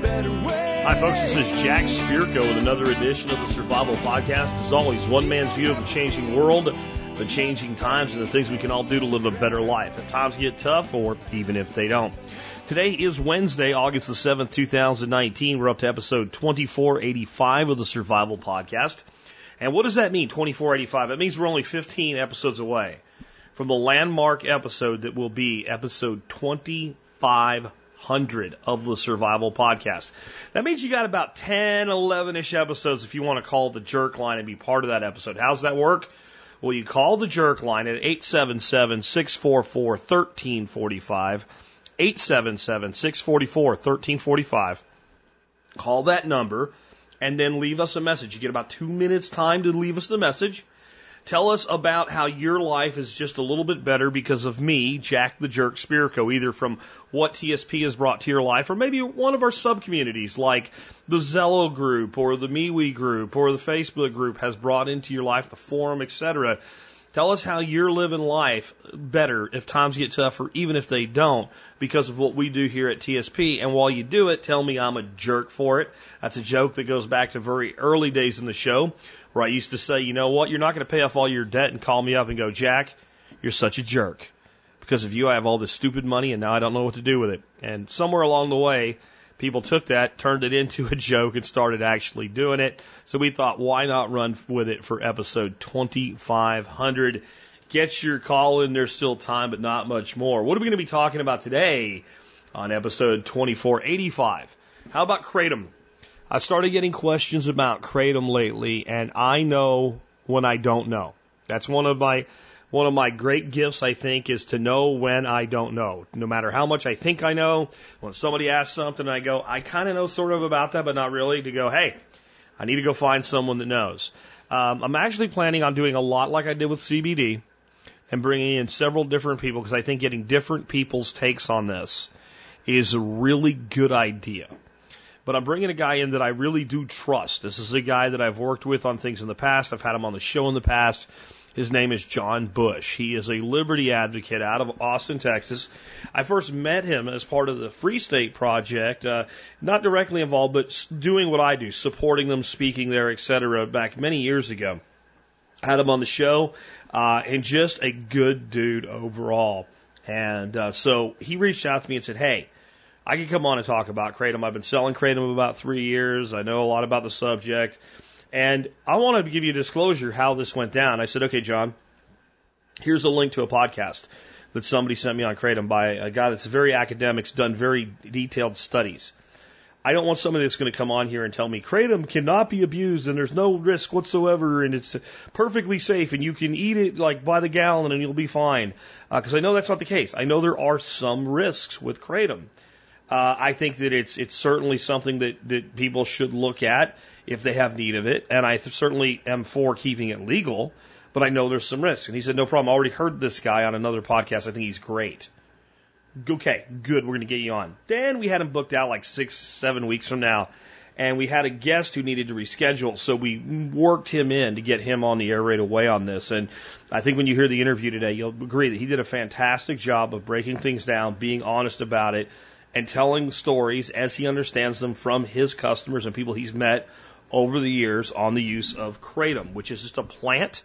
Hi, folks. This is Jack Spirko with another edition of the Survival Podcast. As always, one man's view of the changing world, the changing times, and the things we can all do to live a better life if times get tough or even if they don't. Today is Wednesday, August the 7th, 2019. We're up to episode 2485 of the Survival Podcast. And what does that mean, 2485? It means we're only 15 episodes away from the landmark episode that will be episode 2500 of the Survival Podcast. That means you got about 10, 11 ish episodes if you want to call the jerk line and be part of that episode. How's that work? Well, you call the jerk line at 877 644 1345. 877 644 1345. Call that number and then leave us a message. You get about two minutes time to leave us the message. Tell us about how your life is just a little bit better because of me, Jack the Jerk Spirko, either from what TSP has brought to your life or maybe one of our sub communities like the Zello group or the MeWe group or the Facebook group has brought into your life, the forum, etc. Tell us how you're living life better if times get tougher, even if they don't, because of what we do here at TSP. And while you do it, tell me I'm a jerk for it. That's a joke that goes back to very early days in the show where I used to say, you know what, you're not going to pay off all your debt and call me up and go, Jack, you're such a jerk. Because of you, I have all this stupid money and now I don't know what to do with it. And somewhere along the way, people took that, turned it into a joke, and started actually doing it. So we thought, why not run with it for episode 2500? Get your call in. There's still time, but not much more. What are we going to be talking about today on episode 2485? How about Kratom? I started getting questions about Kratom lately, and I know when I don't know. That's one of my one of my great gifts, I think, is to know when I don't know. No matter how much I think I know, when somebody asks something, I go, I kind of know sort of about that, but not really. To go, hey, I need to go find someone that knows. Um, I'm actually planning on doing a lot like I did with CBD and bringing in several different people because I think getting different people's takes on this is a really good idea. But I'm bringing a guy in that I really do trust. This is a guy that I've worked with on things in the past. I've had him on the show in the past. His name is John Bush. He is a liberty advocate out of Austin, Texas. I first met him as part of the Free State Project, uh, not directly involved, but doing what I do, supporting them, speaking there, etc. Back many years ago. Had him on the show, uh, and just a good dude overall. And uh, so he reached out to me and said, "Hey." I could come on and talk about Kratom. I've been selling Kratom about three years. I know a lot about the subject. And I want to give you a disclosure how this went down. I said, okay, John, here's a link to a podcast that somebody sent me on Kratom by a guy that's very academic, done very detailed studies. I don't want somebody that's going to come on here and tell me Kratom cannot be abused and there's no risk whatsoever and it's perfectly safe and you can eat it like by the gallon and you'll be fine. Because uh, I know that's not the case. I know there are some risks with Kratom. Uh, I think that it's it's certainly something that that people should look at if they have need of it, and I certainly am for keeping it legal. But I know there's some risk. And he said, no problem. I already heard this guy on another podcast. I think he's great. Okay, good. We're going to get you on. Then we had him booked out like six, seven weeks from now. And we had a guest who needed to reschedule. So we worked him in to get him on the air right away on this. And I think when you hear the interview today, you'll agree that he did a fantastic job of breaking things down, being honest about it, and telling stories as he understands them from his customers and people he's met over the years on the use of kratom, which is just a plant.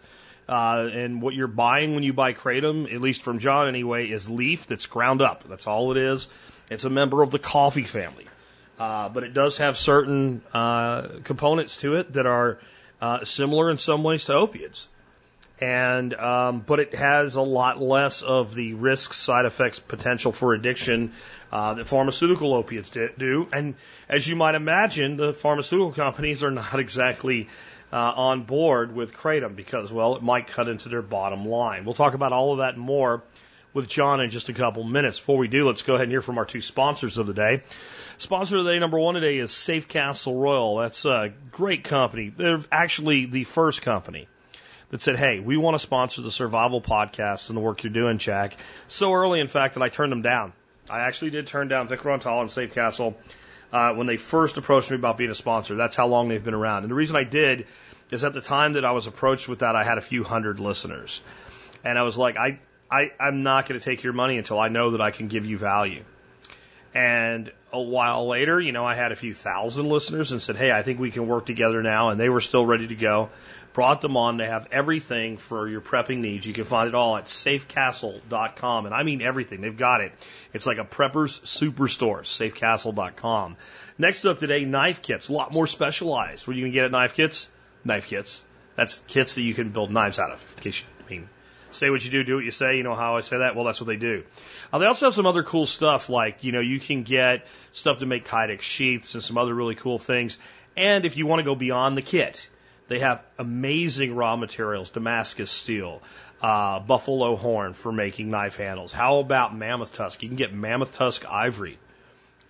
Uh, and what you're buying when you buy kratom, at least from John anyway, is leaf that's ground up. That's all it is. It's a member of the coffee family. Uh, but it does have certain uh, components to it that are uh, similar in some ways to opiates and um, but it has a lot less of the risk, side effects, potential for addiction uh, that pharmaceutical opiates do. And as you might imagine, the pharmaceutical companies are not exactly uh, on board with kratom because, well, it might cut into their bottom line. We'll talk about all of that more with John in just a couple minutes. Before we do, let's go ahead and hear from our two sponsors of the day. Sponsor of the day number one today is Safe Castle Royal. That's a great company. They're actually the first company that said, Hey, we want to sponsor the survival podcast and the work you're doing, Jack. So early, in fact, that I turned them down. I actually did turn down Vic Rantala and Safe Castle uh, when they first approached me about being a sponsor. That's how long they've been around. And the reason I did is at the time that I was approached with that, I had a few hundred listeners. And I was like, I, I, I'm not going to take your money until I know that I can give you value. And a while later, you know, I had a few thousand listeners and said, Hey, I think we can work together now. And they were still ready to go. Brought them on. They have everything for your prepping needs. You can find it all at safecastle.com. And I mean everything. They've got it. It's like a prepper's superstore, safecastle.com. Next up today, knife kits. A lot more specialized. What you can get at knife kits? Knife kits. That's kits that you can build knives out of. In case you, I mean, say what you do, do what you say. You know how I say that? Well, that's what they do. Uh, they also have some other cool stuff like, you know, you can get stuff to make Kydex sheaths and some other really cool things. And if you want to go beyond the kit, they have amazing raw materials, Damascus steel, uh, buffalo horn for making knife handles. How about mammoth tusk? You can get mammoth tusk ivory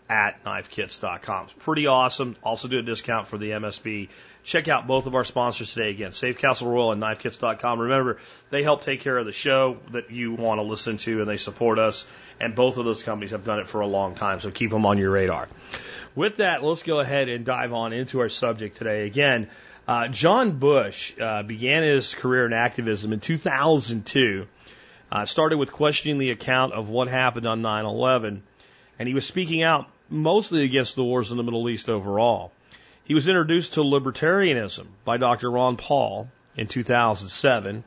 at knifekits.com. It's pretty awesome. Also do a discount for the MSB. Check out both of our sponsors today again, Safe Castle Royal and knifekits.com. Remember, they help take care of the show that you want to listen to and they support us. And both of those companies have done it for a long time, so keep them on your radar. With that, let's go ahead and dive on into our subject today. Again, uh, John Bush uh, began his career in activism in 2002. Uh, started with questioning the account of what happened on 9 11, and he was speaking out mostly against the wars in the Middle East overall. He was introduced to libertarianism by Dr. Ron Paul in 2007.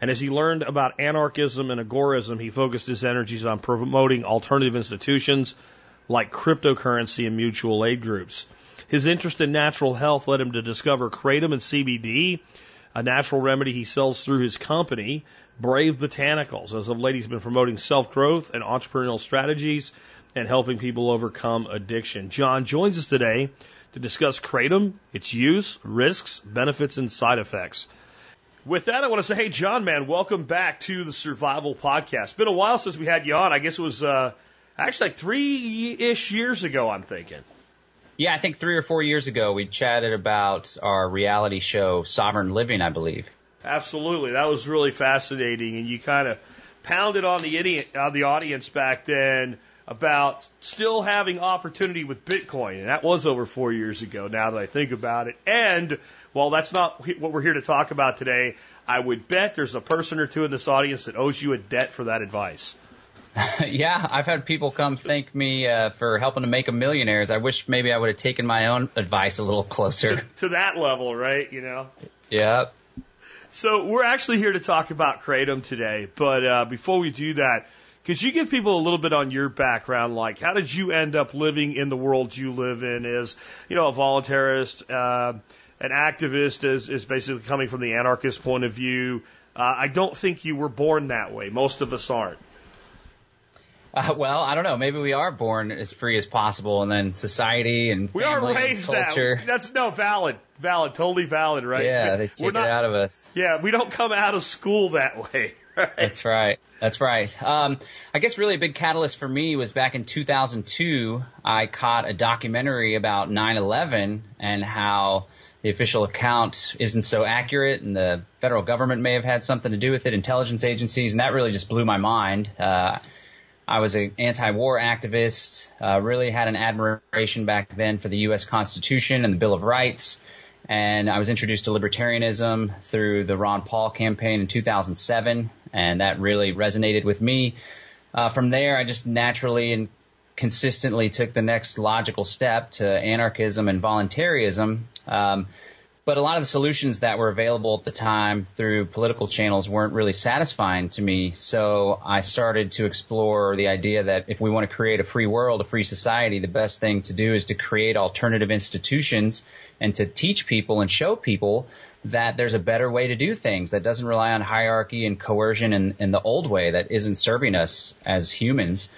And as he learned about anarchism and agorism, he focused his energies on promoting alternative institutions like cryptocurrency and mutual aid groups. His interest in natural health led him to discover kratom and CBD, a natural remedy he sells through his company, Brave Botanicals. As of late, he's been promoting self growth and entrepreneurial strategies and helping people overcome addiction. John joins us today to discuss Kratom, its use, risks, benefits, and side effects. With that, I want to say, hey, John, man, welcome back to the Survival Podcast. Been a while since we had you on. I guess it was uh, actually like three ish years ago, I'm thinking. Yeah, I think three or four years ago, we chatted about our reality show, Sovereign Living, I believe. Absolutely. That was really fascinating. And you kind of pounded on the, idiot, on the audience back then about still having opportunity with Bitcoin. And that was over four years ago now that I think about it. And while that's not what we're here to talk about today, I would bet there's a person or two in this audience that owes you a debt for that advice. yeah, I've had people come thank me uh, for helping to make them millionaires. I wish maybe I would have taken my own advice a little closer to, to that level, right? You know. Yeah. So we're actually here to talk about kratom today, but uh, before we do that, could you give people a little bit on your background? Like, how did you end up living in the world you live in? Is, you know, a voluntarist, uh, an activist is, is basically coming from the anarchist point of view. Uh, I don't think you were born that way. Most of us aren't. Uh, well, I don't know. Maybe we are born as free as possible, and then society and we are raised. That. That's no valid, valid, totally valid, right? Yeah, they take not, it out of us. Yeah, we don't come out of school that way. Right? That's right. That's right. Um, I guess really a big catalyst for me was back in 2002. I caught a documentary about 9/11 and how the official account isn't so accurate, and the federal government may have had something to do with it, intelligence agencies, and that really just blew my mind. Uh, I was an anti-war activist, uh, really had an admiration back then for the U.S. Constitution and the Bill of Rights. And I was introduced to libertarianism through the Ron Paul campaign in 2007, and that really resonated with me. Uh, from there, I just naturally and consistently took the next logical step to anarchism and voluntarism. Um, but a lot of the solutions that were available at the time through political channels weren't really satisfying to me. So I started to explore the idea that if we want to create a free world, a free society, the best thing to do is to create alternative institutions and to teach people and show people that there's a better way to do things that doesn't rely on hierarchy and coercion and, in the old way that isn't serving us as humans.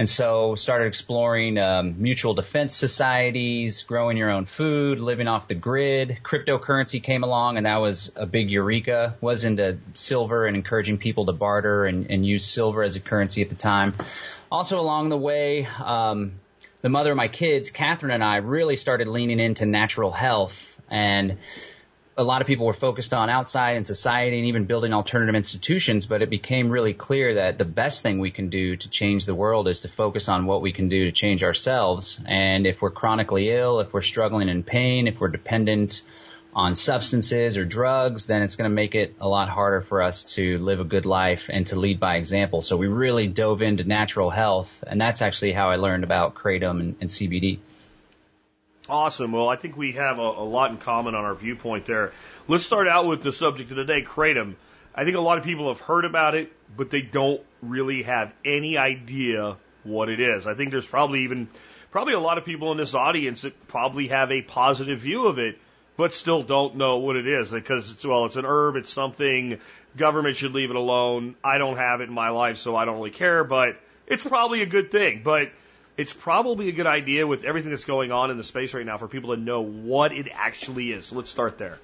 And so started exploring um, mutual defense societies, growing your own food, living off the grid. Cryptocurrency came along, and that was a big eureka. Was into silver and encouraging people to barter and, and use silver as a currency at the time. Also along the way, um, the mother of my kids, Catherine, and I really started leaning into natural health and a lot of people were focused on outside and society and even building alternative institutions, but it became really clear that the best thing we can do to change the world is to focus on what we can do to change ourselves. And if we're chronically ill, if we're struggling in pain, if we're dependent on substances or drugs, then it's going to make it a lot harder for us to live a good life and to lead by example. So we really dove into natural health, and that's actually how I learned about kratom and, and CBD. Awesome. Well, I think we have a, a, lot in common on our viewpoint there. Let's start out with the subject of today, kratom. I think a lot of people have heard about it, but they don't really have any idea what it is. I think there's probably even probably a lot of people in this audience that probably have a positive view of it, but still don't know what it is because it's well, it's an herb, it's something government should leave it alone. I don't have it in my life, so I don't really care, but it's probably a good thing. But it's probably a good idea with everything that's going on in the space right now for people to know what it actually is. So let's start there.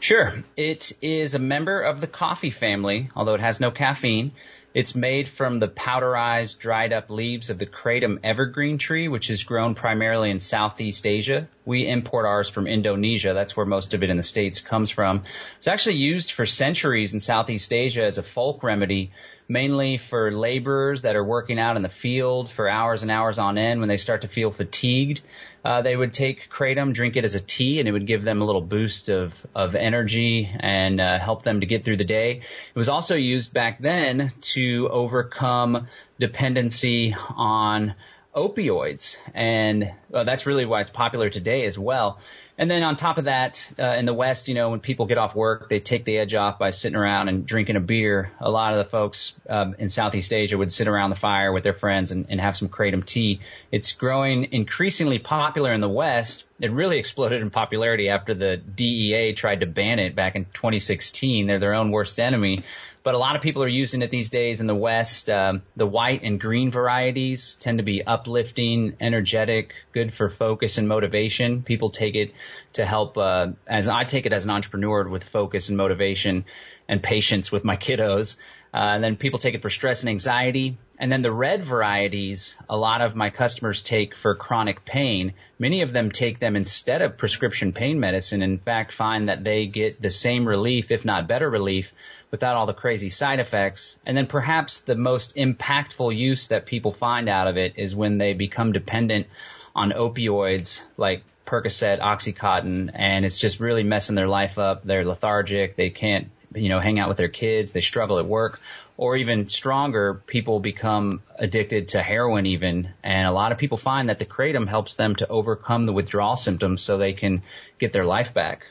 Sure. It is a member of the coffee family, although it has no caffeine. It's made from the powderized, dried up leaves of the kratom evergreen tree, which is grown primarily in Southeast Asia. We import ours from Indonesia. That's where most of it in the States comes from. It's actually used for centuries in Southeast Asia as a folk remedy mainly for laborers that are working out in the field for hours and hours on end when they start to feel fatigued. Uh, they would take kratom, drink it as a tea, and it would give them a little boost of, of energy and uh, help them to get through the day. It was also used back then to overcome dependency on opioids, and that's really why it's popular today as well. And then on top of that, uh, in the West, you know, when people get off work, they take the edge off by sitting around and drinking a beer. A lot of the folks um, in Southeast Asia would sit around the fire with their friends and, and have some kratom tea. It's growing increasingly popular in the West. It really exploded in popularity after the DEA tried to ban it back in 2016. They're their own worst enemy but a lot of people are using it these days in the West. Um, the white and green varieties tend to be uplifting, energetic, good for focus and motivation. People take it to help, uh, as I take it as an entrepreneur with focus and motivation and patience with my kiddos. Uh, and then people take it for stress and anxiety. And then the red varieties, a lot of my customers take for chronic pain. Many of them take them instead of prescription pain medicine. In fact, find that they get the same relief, if not better relief, without all the crazy side effects. And then perhaps the most impactful use that people find out of it is when they become dependent on opioids like Percocet, Oxycontin, and it's just really messing their life up. They're lethargic. They can't, you know, hang out with their kids. They struggle at work. Or even stronger, people become addicted to heroin even. And a lot of people find that the kratom helps them to overcome the withdrawal symptoms so they can get their life back.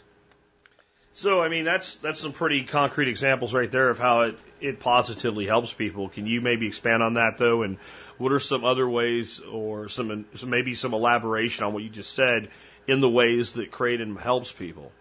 So, I mean, that's that's some pretty concrete examples right there of how it, it positively helps people. Can you maybe expand on that though? And what are some other ways, or some, some maybe some elaboration on what you just said in the ways that kratom helps people?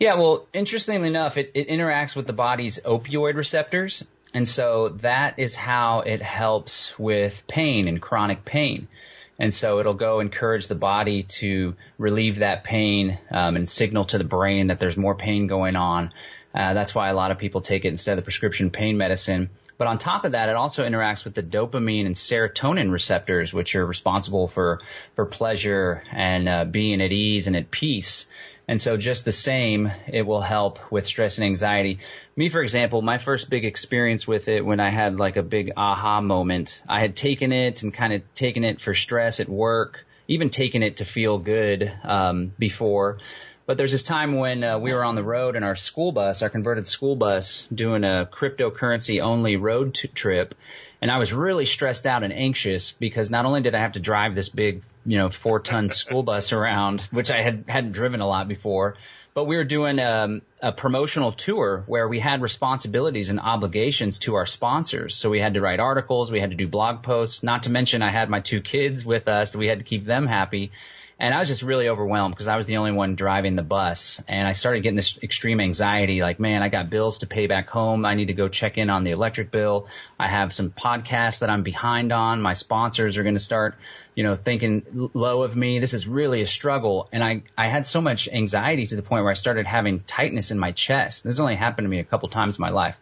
Yeah, well, interestingly enough, it, it interacts with the body's opioid receptors, and so that is how it helps with pain and chronic pain. And so it'll go encourage the body to relieve that pain um, and signal to the brain that there's more pain going on. Uh, that's why a lot of people take it instead of the prescription pain medicine. But on top of that, it also interacts with the dopamine and serotonin receptors, which are responsible for for pleasure and uh, being at ease and at peace. And so just the same, it will help with stress and anxiety. Me, for example, my first big experience with it when I had like a big aha moment, I had taken it and kind of taken it for stress at work, even taken it to feel good, um, before. But there's this time when uh, we were on the road in our school bus, our converted school bus, doing a cryptocurrency only road t- trip. And I was really stressed out and anxious because not only did I have to drive this big, you know, four ton school bus around, which I had hadn't driven a lot before, but we were doing um, a promotional tour where we had responsibilities and obligations to our sponsors. So we had to write articles, we had to do blog posts. Not to mention, I had my two kids with us, we had to keep them happy. And I was just really overwhelmed because I was the only one driving the bus. And I started getting this extreme anxiety like, man, I got bills to pay back home. I need to go check in on the electric bill. I have some podcasts that I'm behind on. My sponsors are going to start, you know, thinking low of me. This is really a struggle. And I, I had so much anxiety to the point where I started having tightness in my chest. This only happened to me a couple times in my life.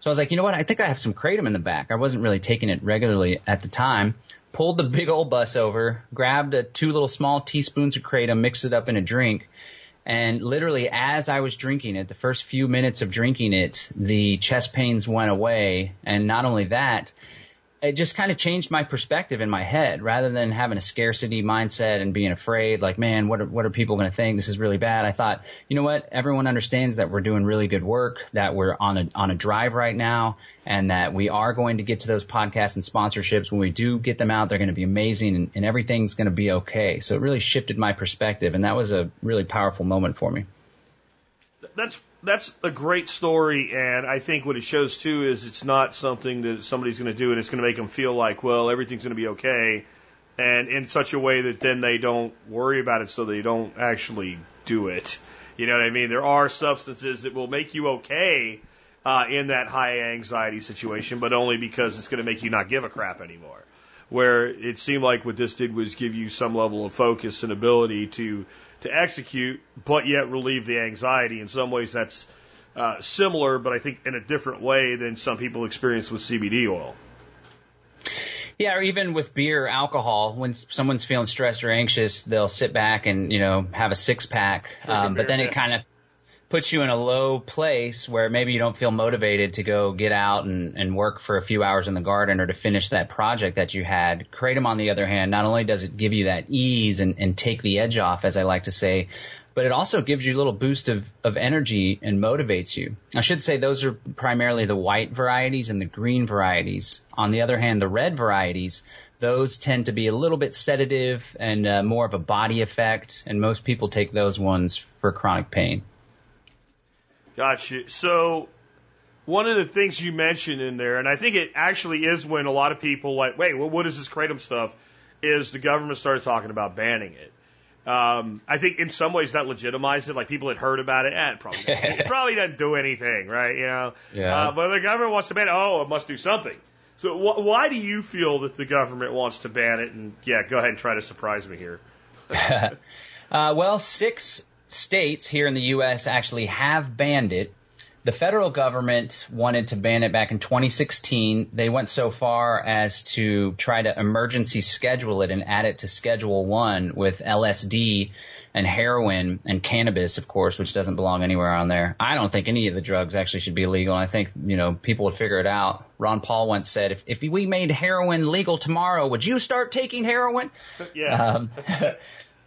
So I was like, you know what? I think I have some kratom in the back. I wasn't really taking it regularly at the time pulled the big old bus over, grabbed a, two little small teaspoons of kratom, mixed it up in a drink, and literally as I was drinking it, the first few minutes of drinking it, the chest pains went away. And not only that, it just kind of changed my perspective in my head rather than having a scarcity mindset and being afraid like man what are, what are people going to think? This is really bad. I thought you know what? Everyone understands that we're doing really good work that we're on a on a drive right now and that we are going to get to those podcasts and sponsorships. When we do get them out they're going to be amazing and, and everything's going to be okay. So it really shifted my perspective and that was a really powerful moment for me that's that's a great story, and I think what it shows too is it's not something that somebody's going to do and it's going to make them feel like, well, everything's going to be okay, and in such a way that then they don't worry about it, so they don't actually do it. You know what I mean? There are substances that will make you okay uh, in that high anxiety situation, but only because it's going to make you not give a crap anymore. Where it seemed like what this did was give you some level of focus and ability to to execute, but yet relieve the anxiety. In some ways, that's uh, similar, but I think in a different way than some people experience with CBD oil. Yeah, or even with beer, alcohol. When someone's feeling stressed or anxious, they'll sit back and you know have a six pack. Um, but then it kind of puts you in a low place where maybe you don't feel motivated to go get out and, and work for a few hours in the garden or to finish that project that you had. Kratom, on the other hand, not only does it give you that ease and, and take the edge off, as I like to say, but it also gives you a little boost of, of energy and motivates you. I should say those are primarily the white varieties and the green varieties. On the other hand, the red varieties, those tend to be a little bit sedative and uh, more of a body effect, and most people take those ones for chronic pain. Gotcha. So one of the things you mentioned in there, and I think it actually is when a lot of people like, wait, well, what is this kratom stuff? Is the government started talking about banning it. Um, I think in some ways that legitimized it. Like people had heard about it, and eh, probably it probably doesn't do anything, right? You know. Yeah. Uh, but the government wants to ban it. Oh, it must do something. So wh- why do you feel that the government wants to ban it? And yeah, go ahead and try to surprise me here. uh, well, six states here in the U.S. actually have banned it. The federal government wanted to ban it back in 2016. They went so far as to try to emergency schedule it and add it to Schedule 1 with LSD and heroin and cannabis, of course, which doesn't belong anywhere on there. I don't think any of the drugs actually should be illegal. I think, you know, people would figure it out. Ron Paul once said, if, if we made heroin legal tomorrow, would you start taking heroin? Yeah. Um,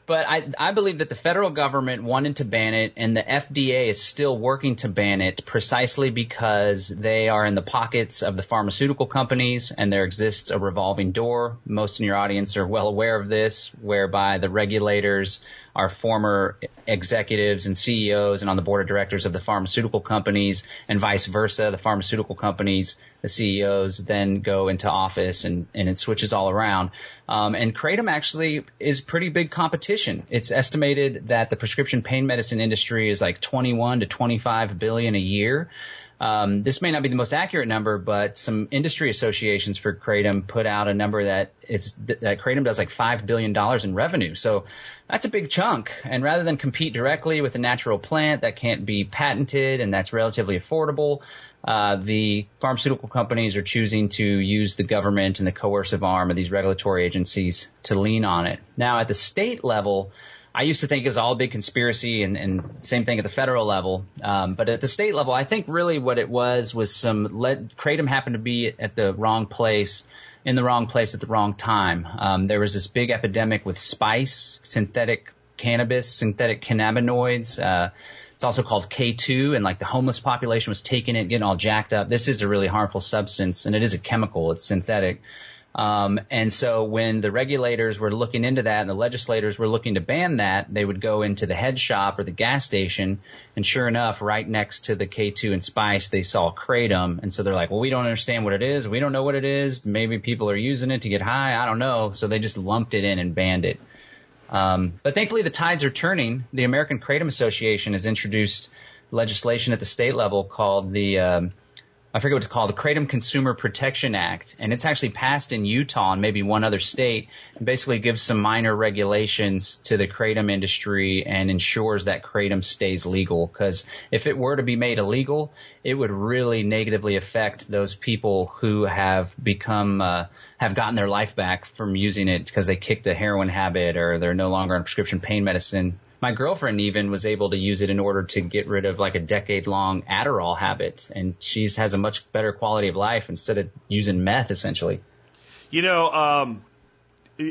But I, I believe that the federal government wanted to ban it and the FDA is still working to ban it precisely because they are in the pockets of the pharmaceutical companies and there exists a revolving door. Most in your audience are well aware of this, whereby the regulators are former executives and CEOs and on the board of directors of the pharmaceutical companies and vice versa. The pharmaceutical companies, the CEOs then go into office and, and it switches all around. Um, and Kratom actually is pretty big competition. It's estimated that the prescription pain medicine industry is like 21 to 25 billion a year. Um, this may not be the most accurate number, but some industry associations for kratom put out a number that it's that kratom does like five billion dollars in revenue. So that's a big chunk. And rather than compete directly with a natural plant that can't be patented and that's relatively affordable, uh, the pharmaceutical companies are choosing to use the government and the coercive arm of these regulatory agencies to lean on it. Now, at the state level, I used to think it was all a big conspiracy and, and same thing at the federal level. Um, but at the state level, I think really what it was was some let Kratom happened to be at the wrong place in the wrong place at the wrong time. Um, there was this big epidemic with spice, synthetic cannabis, synthetic cannabinoids. Uh, it's also called K2 and like the homeless population was taking it, getting all jacked up. This is a really harmful substance and it is a chemical. It's synthetic. Um, and so when the regulators were looking into that and the legislators were looking to ban that, they would go into the head shop or the gas station, and sure enough, right next to the K2 and Spice, they saw kratom, and so they're like, "Well, we don't understand what it is. We don't know what it is. Maybe people are using it to get high. I don't know." So they just lumped it in and banned it. Um, but thankfully, the tides are turning. The American Kratom Association has introduced legislation at the state level called the um, I forget what it's called, the Kratom Consumer Protection Act, and it's actually passed in Utah and maybe one other state, and basically gives some minor regulations to the kratom industry and ensures that kratom stays legal. Because if it were to be made illegal, it would really negatively affect those people who have become uh, have gotten their life back from using it because they kicked a heroin habit or they're no longer on prescription pain medicine my girlfriend even was able to use it in order to get rid of like a decade long Adderall habit. And she has a much better quality of life instead of using meth essentially. You know, um,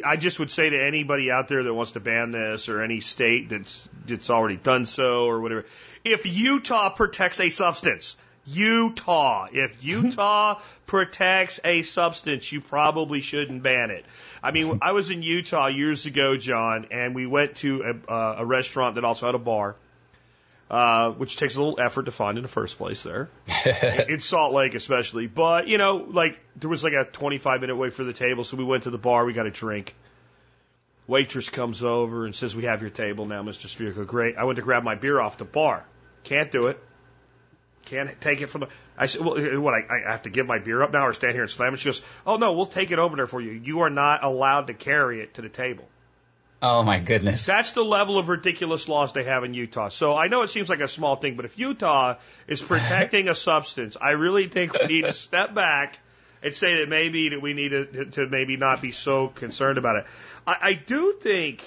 I just would say to anybody out there that wants to ban this or any state that's that's already done so or whatever, if Utah protects a substance, Utah, if Utah protects a substance, you probably shouldn't ban it. I mean, I was in Utah years ago, John, and we went to a, uh, a restaurant that also had a bar. Uh, which takes a little effort to find in the first place there. in Salt Lake, especially. But, you know, like, there was like a 25 minute wait for the table, so we went to the bar, we got a drink. Waitress comes over and says, We have your table now, Mr. Spirko. Great. I went to grab my beer off the bar. Can't do it. Can't take it from the. I said, Well, what, I, I have to give my beer up now or stand here and slam it? She goes, Oh, no, we'll take it over there for you. You are not allowed to carry it to the table. Oh my goodness. That's the level of ridiculous laws they have in Utah. So I know it seems like a small thing, but if Utah is protecting a substance, I really think we need to step back and say that maybe that we need to, to maybe not be so concerned about it. I, I do think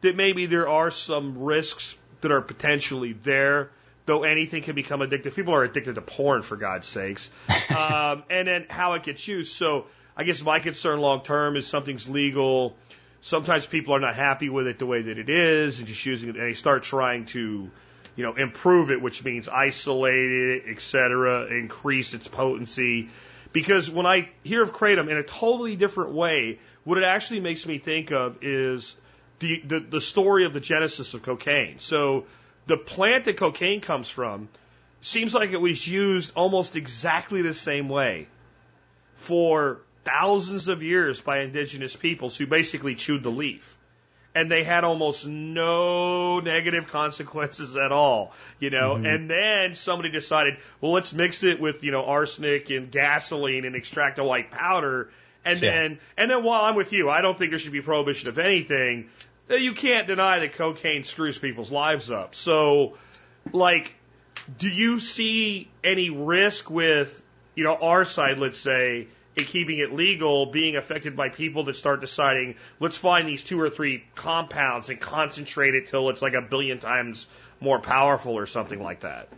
that maybe there are some risks that are potentially there, though anything can become addictive. People are addicted to porn, for God's sakes. um, and then how it gets used. So I guess my concern long term is something's legal Sometimes people are not happy with it the way that it is and just using it, and they start trying to, you know, improve it, which means isolate it, et cetera, increase its potency. Because when I hear of kratom in a totally different way, what it actually makes me think of is the, the, the story of the genesis of cocaine. So the plant that cocaine comes from seems like it was used almost exactly the same way for thousands of years by indigenous peoples who basically chewed the leaf. And they had almost no negative consequences at all, you know. Mm-hmm. And then somebody decided, well, let's mix it with, you know, arsenic and gasoline and extract a white powder. And yeah. then, and then while I'm with you, I don't think there should be prohibition of anything. Uh, you can't deny that cocaine screws people's lives up. So, like, do you see any risk with, you know, our side, let's say, in keeping it legal being affected by people that start deciding, let's find these two or three compounds and concentrate it till it's like a billion times more powerful or something like that.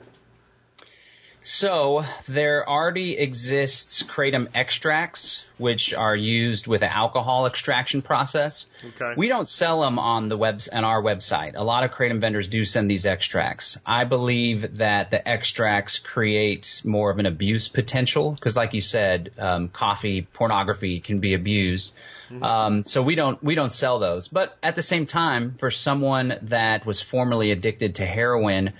So there already exists kratom extracts, which are used with an alcohol extraction process. Okay. We don't sell them on the web on our website. A lot of kratom vendors do send these extracts. I believe that the extracts create more of an abuse potential because, like you said, um, coffee, pornography can be abused. Mm-hmm. Um, so we don't we don't sell those. But at the same time, for someone that was formerly addicted to heroin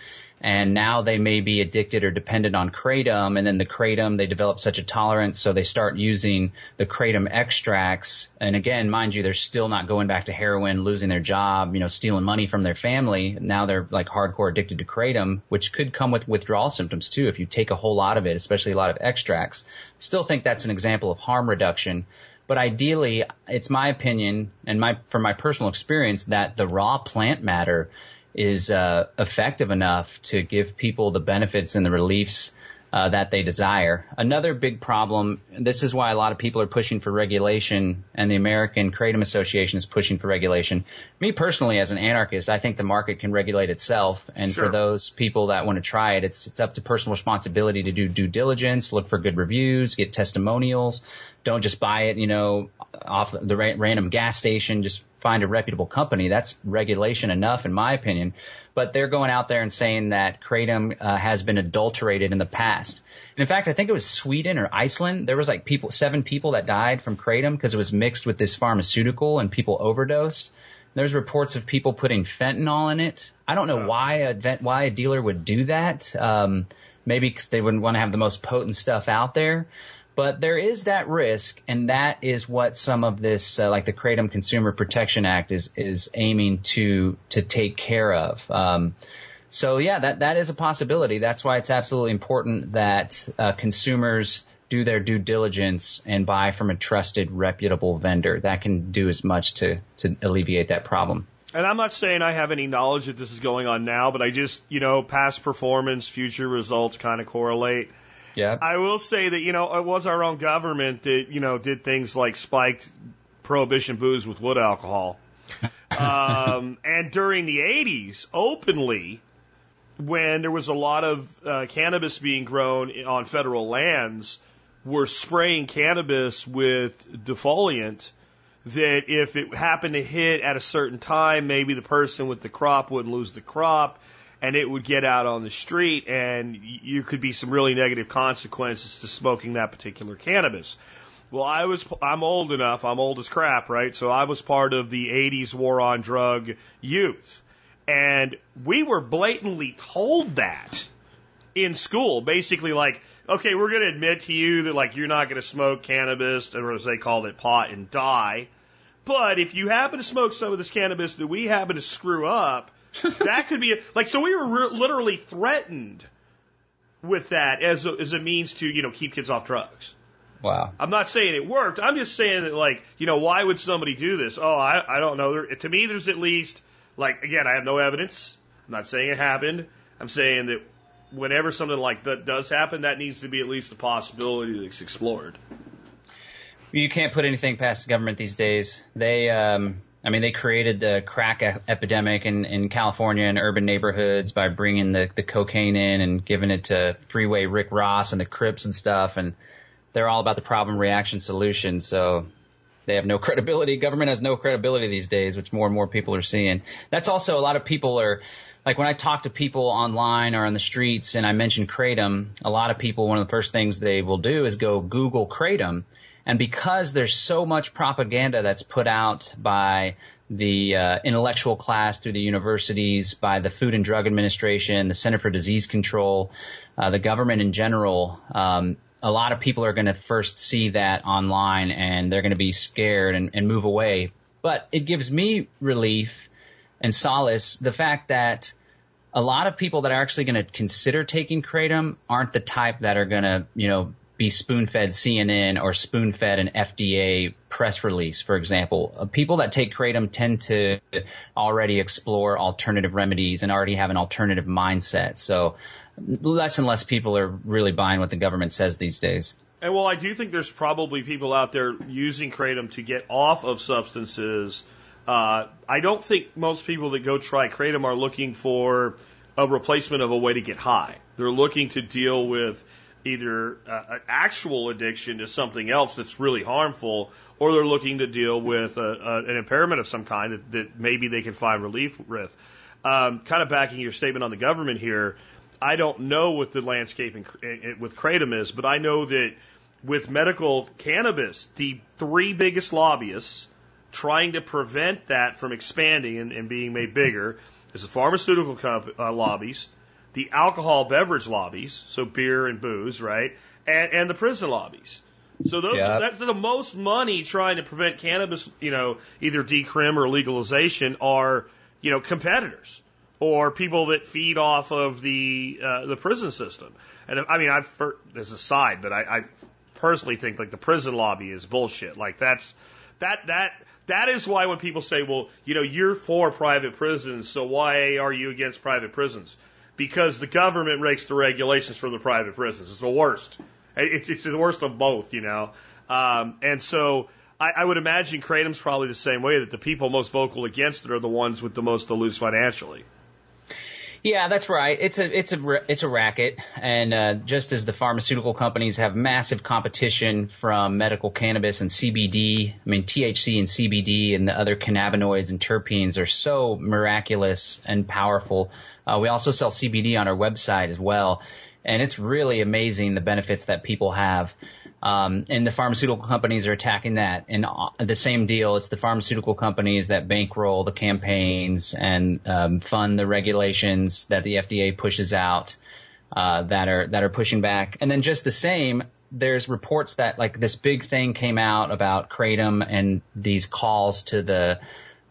and now they may be addicted or dependent on kratom and then the kratom they develop such a tolerance so they start using the kratom extracts. And again mind you they're still not going back to heroin losing their job you know stealing money from their family. Now they're like hardcore addicted to kratom which could come with withdrawal symptoms too if you take a whole lot of it especially a lot of extracts. Still think that's an example of harm reduction but ideally, it's my opinion and my from my personal experience that the raw plant matter is uh, effective enough to give people the benefits and the reliefs uh, that they desire. Another big problem, this is why a lot of people are pushing for regulation and the American Kratom Association is pushing for regulation. Me personally, as an anarchist, I think the market can regulate itself. And sure. for those people that want to try it, it's, it's up to personal responsibility to do due diligence, look for good reviews, get testimonials. Don't just buy it, you know, off the ra- random gas station. Just find a reputable company. That's regulation enough, in my opinion. But they're going out there and saying that kratom uh, has been adulterated in the past. And in fact, I think it was Sweden or Iceland. There was like people, seven people that died from kratom because it was mixed with this pharmaceutical and people overdosed. There's reports of people putting fentanyl in it. I don't know why a why a dealer would do that. Um, maybe because they wouldn't want to have the most potent stuff out there. But there is that risk, and that is what some of this, uh, like the Kratom Consumer Protection Act, is is aiming to to take care of. Um, so yeah, that that is a possibility. That's why it's absolutely important that uh, consumers do their due diligence and buy from a trusted, reputable vendor. That can do as much to to alleviate that problem. And I'm not saying I have any knowledge that this is going on now, but I just, you know, past performance, future results kind of correlate. Yeah. I will say that, you know, it was our own government that, you know, did things like spiked prohibition booze with wood alcohol. um, and during the 80s, openly, when there was a lot of uh, cannabis being grown on federal lands, we were spraying cannabis with defoliant that if it happened to hit at a certain time, maybe the person with the crop wouldn't lose the crop and it would get out on the street and you could be some really negative consequences to smoking that particular cannabis. Well, I was, I'm old enough, I'm old as crap, right? So I was part of the 80s war on drug youth. And we were blatantly told that in school. Basically, like, okay, we're going to admit to you that, like, you're not going to smoke cannabis, or as they called it, pot, and die. But if you happen to smoke some of this cannabis that we happen to screw up, that could be a, like, so we were re- literally threatened with that as a, as a means to, you know, keep kids off drugs. Wow. I'm not saying it worked. I'm just saying that, like, you know, why would somebody do this? Oh, I, I don't know. There, to me, there's at least, like, again, I have no evidence. I'm not saying it happened. I'm saying that whenever something like that does happen, that needs to be at least a possibility that's explored. You can't put anything past the government these days. They, um, I mean, they created the crack epidemic in, in California and urban neighborhoods by bringing the, the cocaine in and giving it to Freeway Rick Ross and the Crips and stuff. And they're all about the problem reaction solution. So they have no credibility. Government has no credibility these days, which more and more people are seeing. That's also a lot of people are like when I talk to people online or on the streets and I mention Kratom, a lot of people, one of the first things they will do is go Google Kratom. And because there's so much propaganda that's put out by the uh, intellectual class through the universities, by the Food and Drug Administration, the Center for Disease Control, uh, the government in general, um, a lot of people are going to first see that online and they're going to be scared and, and move away. But it gives me relief and solace the fact that a lot of people that are actually going to consider taking kratom aren't the type that are going to, you know, be spoon fed CNN or spoon fed an FDA press release, for example. Uh, people that take kratom tend to already explore alternative remedies and already have an alternative mindset. So less and less people are really buying what the government says these days. And well, I do think there's probably people out there using kratom to get off of substances uh, I don't think most people that go try kratom are looking for a replacement of a way to get high. They're looking to deal with either uh, an actual addiction to something else that's really harmful, or they're looking to deal with a, a, an impairment of some kind that, that maybe they can find relief with. Um, kind of backing your statement on the government here, I don't know what the landscape in, in, with kratom is, but I know that with medical cannabis, the three biggest lobbyists trying to prevent that from expanding and, and being made bigger is the pharmaceutical comp- uh, lobbies, the alcohol beverage lobbies, so beer and booze, right, and, and the prison lobbies. So those yeah. that's the most money trying to prevent cannabis, you know, either decrim or legalization are, you know, competitors or people that feed off of the uh, the prison system. And I mean, I've as a side, but I, I personally think like the prison lobby is bullshit. Like that's that that that is why when people say, well, you know, you're for private prisons, so why are you against private prisons? Because the government makes the regulations for the private prisons. It's the worst. It's, it's the worst of both, you know. Um, and so I, I would imagine Kratom's probably the same way that the people most vocal against it are the ones with the most to lose financially. Yeah, that's right. It's a it's a it's a racket, and uh, just as the pharmaceutical companies have massive competition from medical cannabis and CBD, I mean THC and CBD and the other cannabinoids and terpenes are so miraculous and powerful. Uh, we also sell CBD on our website as well, and it's really amazing the benefits that people have. Um, and the pharmaceutical companies are attacking that. And uh, the same deal, it's the pharmaceutical companies that bankroll the campaigns and um, fund the regulations that the FDA pushes out uh, that are that are pushing back. And then just the same, there's reports that like this big thing came out about kratom and these calls to the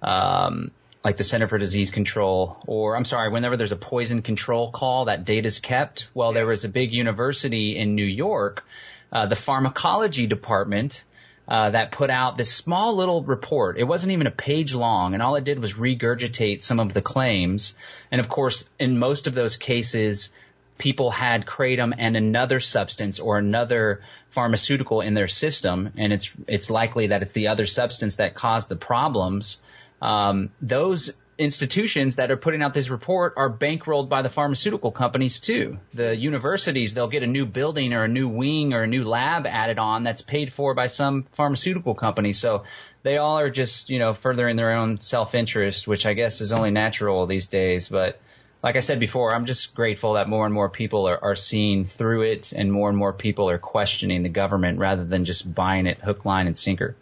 um, like the Center for Disease Control, or I'm sorry, whenever there's a poison control call, that data's kept. Well, there was a big university in New York uh, the pharmacology department uh, that put out this small little report. It wasn't even a page long, and all it did was regurgitate some of the claims. And of course, in most of those cases, people had kratom and another substance or another pharmaceutical in their system, and it's it's likely that it's the other substance that caused the problems. Um, those institutions that are putting out this report are bankrolled by the pharmaceutical companies too. The universities, they'll get a new building or a new wing or a new lab added on that's paid for by some pharmaceutical company. So they all are just, you know, furthering their own self-interest, which I guess is only natural these days. But like I said before, I'm just grateful that more and more people are, are seeing through it and more and more people are questioning the government rather than just buying it hook, line, and sinker.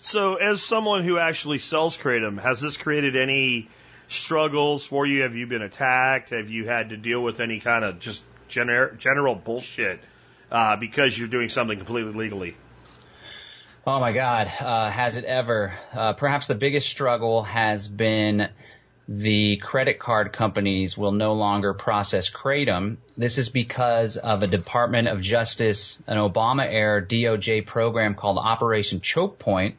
So, as someone who actually sells Kratom, has this created any struggles for you? Have you been attacked? Have you had to deal with any kind of just gener- general bullshit uh, because you're doing something completely legally? Oh my God, uh, has it ever? Uh, perhaps the biggest struggle has been the credit card companies will no longer process Kratom. This is because of a Department of Justice, an Obama era DOJ program called Operation Choke Point.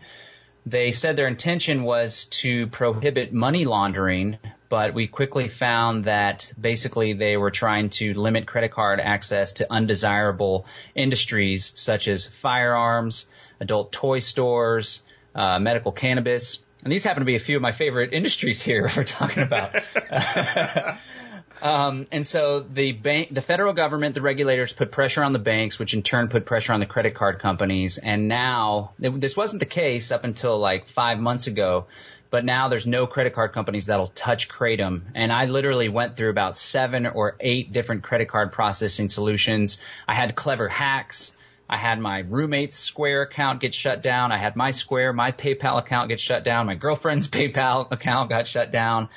They said their intention was to prohibit money laundering, but we quickly found that basically they were trying to limit credit card access to undesirable industries such as firearms, adult toy stores, uh, medical cannabis. And these happen to be a few of my favorite industries here we're talking about. um, and so the bank, the federal government, the regulators put pressure on the banks, which in turn put pressure on the credit card companies. And now, this wasn't the case up until like five months ago, but now there's no credit card companies that'll touch Kratom. And I literally went through about seven or eight different credit card processing solutions. I had clever hacks. I had my roommate's Square account get shut down. I had my Square, my PayPal account get shut down. My girlfriend's PayPal account got shut down.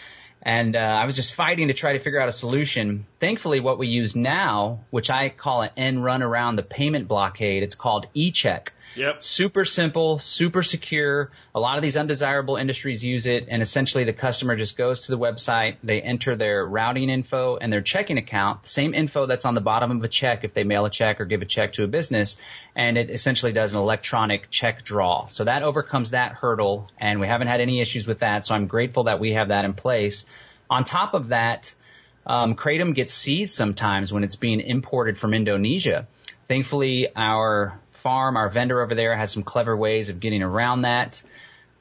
And uh, I was just fighting to try to figure out a solution. Thankfully, what we use now, which I call an end run around the payment blockade, it's called eCheck. Yep. Super simple, super secure. A lot of these undesirable industries use it, and essentially the customer just goes to the website, they enter their routing info and their checking account, the same info that's on the bottom of a check if they mail a check or give a check to a business, and it essentially does an electronic check draw. So that overcomes that hurdle, and we haven't had any issues with that, so I'm grateful that we have that in place. On top of that, um, kratom gets seized sometimes when it's being imported from Indonesia. Thankfully, our farm, our vendor over there has some clever ways of getting around that.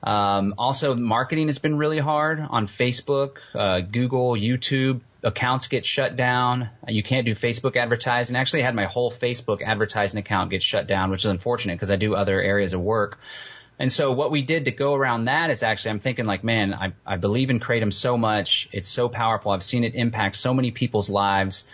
Um, also, marketing has been really hard on Facebook, uh, Google, YouTube. Accounts get shut down. You can't do Facebook advertising. Actually, I had my whole Facebook advertising account get shut down, which is unfortunate because I do other areas of work. And so what we did to go around that is actually, I'm thinking like, man, I, I believe in Kratom so much. It's so powerful. I've seen it impact so many people's lives.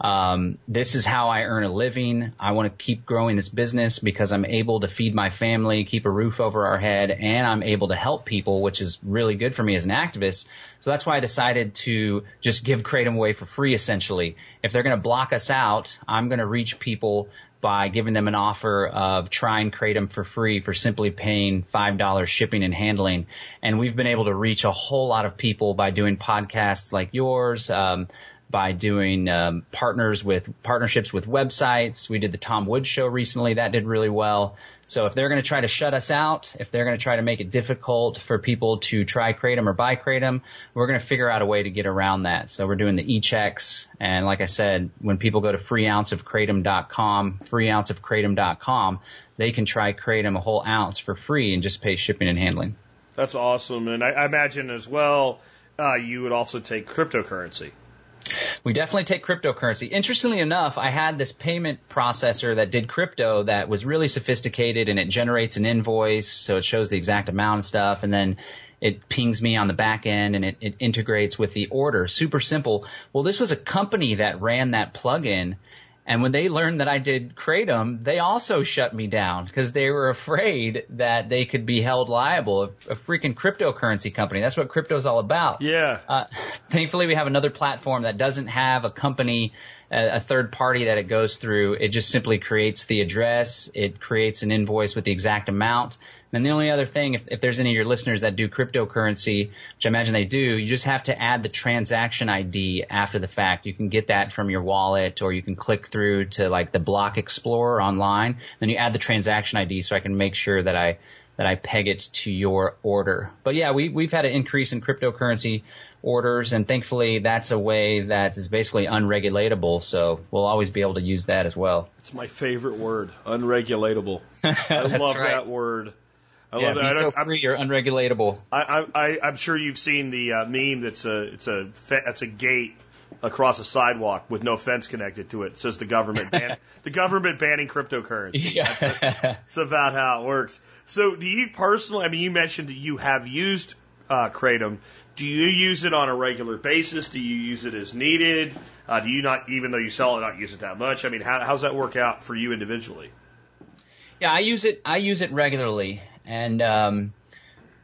Um, this is how I earn a living. I want to keep growing this business because I'm able to feed my family, keep a roof over our head, and I'm able to help people, which is really good for me as an activist. So that's why I decided to just give Kratom away for free essentially. If they're going to block us out, I'm going to reach people by giving them an offer of trying Kratom for free for simply paying $5 shipping and handling. And we've been able to reach a whole lot of people by doing podcasts like yours, um, by doing um, partners with partnerships with websites. We did the Tom Woods show recently that did really well. So if they're going to try to shut us out, if they're going to try to make it difficult for people to try Kratom or buy Kratom, we're going to figure out a way to get around that. So we're doing the e-checks. And like I said, when people go to freeounceofkratom.com, freeounceofkratom.com, they can try Kratom a whole ounce for free and just pay shipping and handling. That's awesome. And I, I imagine as well, uh, you would also take cryptocurrency. We definitely take cryptocurrency. Interestingly enough, I had this payment processor that did crypto that was really sophisticated and it generates an invoice, so it shows the exact amount and stuff, and then it pings me on the back end and it, it integrates with the order. Super simple. Well, this was a company that ran that plugin and when they learned that I did Kratom, they also shut me down because they were afraid that they could be held liable. A, a freaking cryptocurrency company. That's what crypto is all about. Yeah. Uh, thankfully, we have another platform that doesn't have a company, a, a third party that it goes through. It just simply creates the address. It creates an invoice with the exact amount. And the only other thing, if, if there's any of your listeners that do cryptocurrency, which I imagine they do, you just have to add the transaction ID after the fact. You can get that from your wallet or you can click through to like the Block Explorer online. Then you add the transaction ID so I can make sure that I that I peg it to your order. But yeah, we, we've had an increase in cryptocurrency orders and thankfully that's a way that is basically unregulatable. So we'll always be able to use that as well. It's my favorite word, unregulatable. I love right. that word. I yeah, love that. Be I so free or unregulatable. I, I, I'm sure you've seen the uh, meme that's a it's a it's a gate across a sidewalk with no fence connected to it. It says the government ban- the government banning cryptocurrency. Yeah. It's about how it works. So, do you personally? I mean, you mentioned that you have used uh, kratom. Do you use it on a regular basis? Do you use it as needed? Uh, do you not, even though you sell it, not use it that much? I mean, how, how's that work out for you individually? Yeah, I use it. I use it regularly, and um,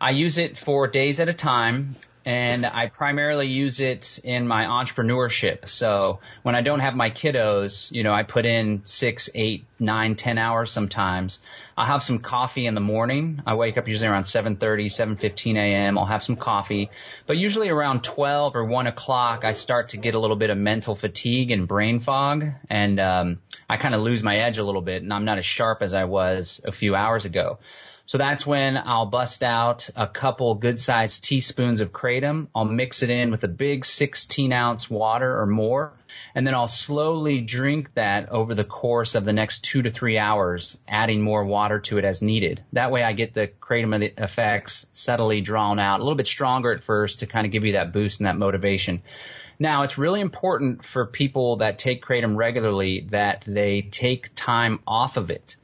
I use it for days at a time. And I primarily use it in my entrepreneurship. So when I don't have my kiddos, you know, I put in six, eight, nine, ten hours sometimes. I'll have some coffee in the morning. I wake up usually around 7.30, 7.15 a.m. I'll have some coffee. But usually around 12 or 1 o'clock, I start to get a little bit of mental fatigue and brain fog. And um, I kind of lose my edge a little bit, and I'm not as sharp as I was a few hours ago. So that's when I'll bust out a couple good sized teaspoons of kratom. I'll mix it in with a big 16 ounce water or more. And then I'll slowly drink that over the course of the next two to three hours, adding more water to it as needed. That way I get the kratom effects subtly drawn out, a little bit stronger at first to kind of give you that boost and that motivation. Now, it's really important for people that take kratom regularly that they take time off of it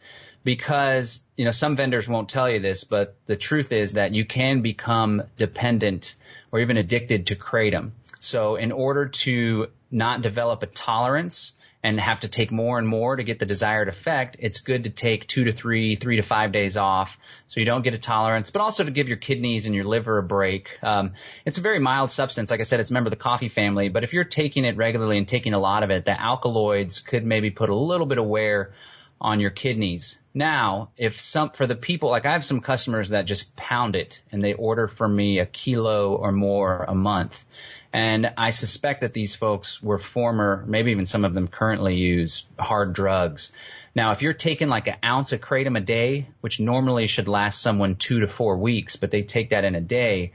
because you know some vendors won't tell you this, but the truth is that you can become dependent or even addicted to kratom. So in order to not develop a tolerance and have to take more and more to get the desired effect, it's good to take two to three, three to five days off so you don't get a tolerance, but also to give your kidneys and your liver a break. Um, it's a very mild substance. Like I said, it's a member of the coffee family, but if you're taking it regularly and taking a lot of it, the alkaloids could maybe put a little bit of wear on your kidneys. Now, if some, for the people, like I have some customers that just pound it and they order from me a kilo or more a month. And I suspect that these folks were former, maybe even some of them currently use hard drugs. Now, if you're taking like an ounce of kratom a day, which normally should last someone two to four weeks, but they take that in a day,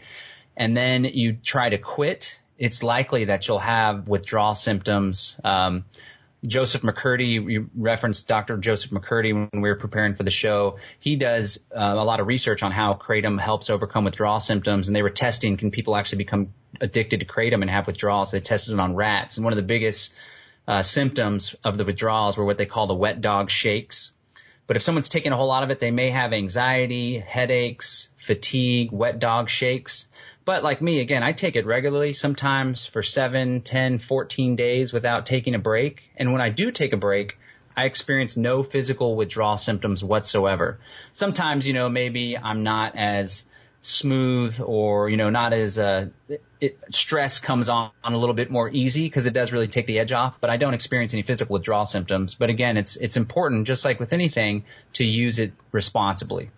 and then you try to quit, it's likely that you'll have withdrawal symptoms. Um, Joseph McCurdy, you referenced Dr. Joseph McCurdy when we were preparing for the show. He does uh, a lot of research on how kratom helps overcome withdrawal symptoms, and they were testing can people actually become addicted to kratom and have withdrawals. They tested it on rats, and one of the biggest uh, symptoms of the withdrawals were what they call the wet dog shakes. But if someone's taking a whole lot of it, they may have anxiety, headaches, fatigue, wet dog shakes. But like me, again, I take it regularly, sometimes for 7, 10, 14 days without taking a break. And when I do take a break, I experience no physical withdrawal symptoms whatsoever. Sometimes, you know, maybe I'm not as smooth or, you know, not as, uh, it, stress comes on, on a little bit more easy because it does really take the edge off, but I don't experience any physical withdrawal symptoms. But again, it's, it's important, just like with anything, to use it responsibly.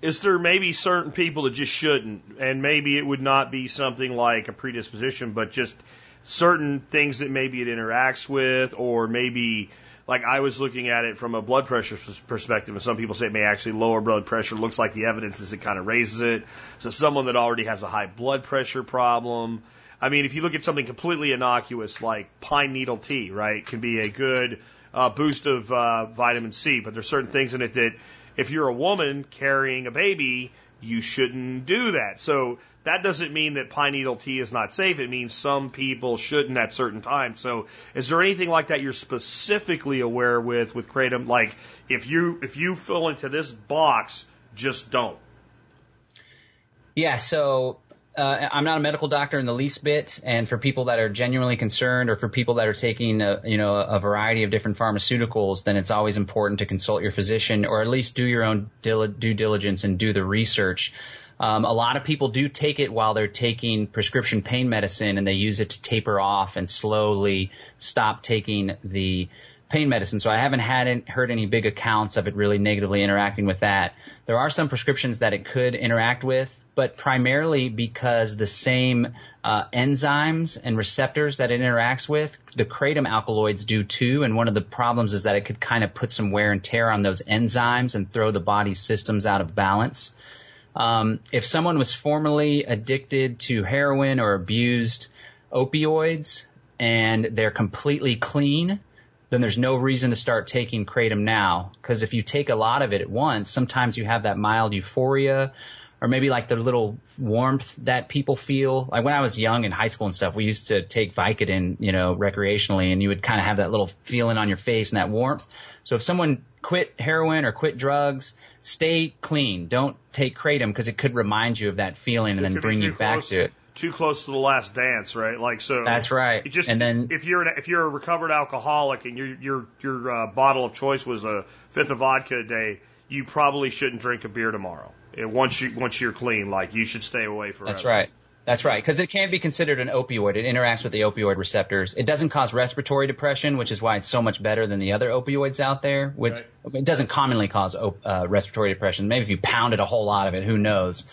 Is there maybe certain people that just shouldn't, and maybe it would not be something like a predisposition, but just certain things that maybe it interacts with, or maybe like I was looking at it from a blood pressure perspective, and some people say it may actually lower blood pressure. Looks like the evidence is it kind of raises it. So someone that already has a high blood pressure problem. I mean, if you look at something completely innocuous like pine needle tea, right, can be a good uh, boost of uh, vitamin C, but there's certain things in it that if you're a woman carrying a baby, you shouldn't do that. So that doesn't mean that pine needle tea is not safe. It means some people shouldn't at certain times. So is there anything like that you're specifically aware with with kratom? Like if you if you fill into this box, just don't. Yeah. So uh, I'm not a medical doctor in the least bit, and for people that are genuinely concerned, or for people that are taking, a, you know, a variety of different pharmaceuticals, then it's always important to consult your physician, or at least do your own due diligence and do the research. Um, a lot of people do take it while they're taking prescription pain medicine, and they use it to taper off and slowly stop taking the pain medicine. So I haven't had heard any big accounts of it really negatively interacting with that. There are some prescriptions that it could interact with, but primarily because the same uh, enzymes and receptors that it interacts with, the kratom alkaloids do too. And one of the problems is that it could kind of put some wear and tear on those enzymes and throw the body's systems out of balance. Um, if someone was formerly addicted to heroin or abused opioids and they're completely clean, then there's no reason to start taking kratom now. Because if you take a lot of it at once, sometimes you have that mild euphoria or maybe like the little warmth that people feel. Like when I was young in high school and stuff, we used to take Vicodin, you know, recreationally, and you would kind of have that little feeling on your face and that warmth. So if someone quit heroin or quit drugs, stay clean. Don't take kratom because it could remind you of that feeling and It then bring you too back to it. Too close to the last dance, right? Like so. That's right. It just and then if you're an, if you're a recovered alcoholic and your your your uh, bottle of choice was a fifth of vodka a day, you probably shouldn't drink a beer tomorrow. Once you once you're clean, like you should stay away forever. That's right. That's right. Because it can be considered an opioid. It interacts with the opioid receptors. It doesn't cause respiratory depression, which is why it's so much better than the other opioids out there. Which Right. it doesn't commonly cause op- uh, respiratory depression. Maybe if you pounded a whole lot of it, who knows?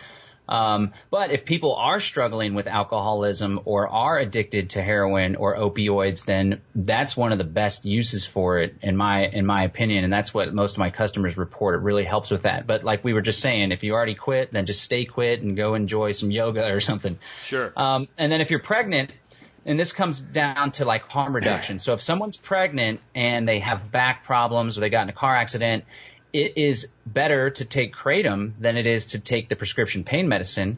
Um, but if people are struggling with alcoholism or are addicted to heroin or opioids, then that's one of the best uses for it, in my in my opinion. And that's what most of my customers report. It really helps with that. But like we were just saying, if you already quit, then just stay quit and go enjoy some yoga or something. Sure. Um, and then if you're pregnant, and this comes down to like harm reduction. So if someone's pregnant and they have back problems or they got in a car accident, it is better to take kratom than it is to take the prescription pain medicine.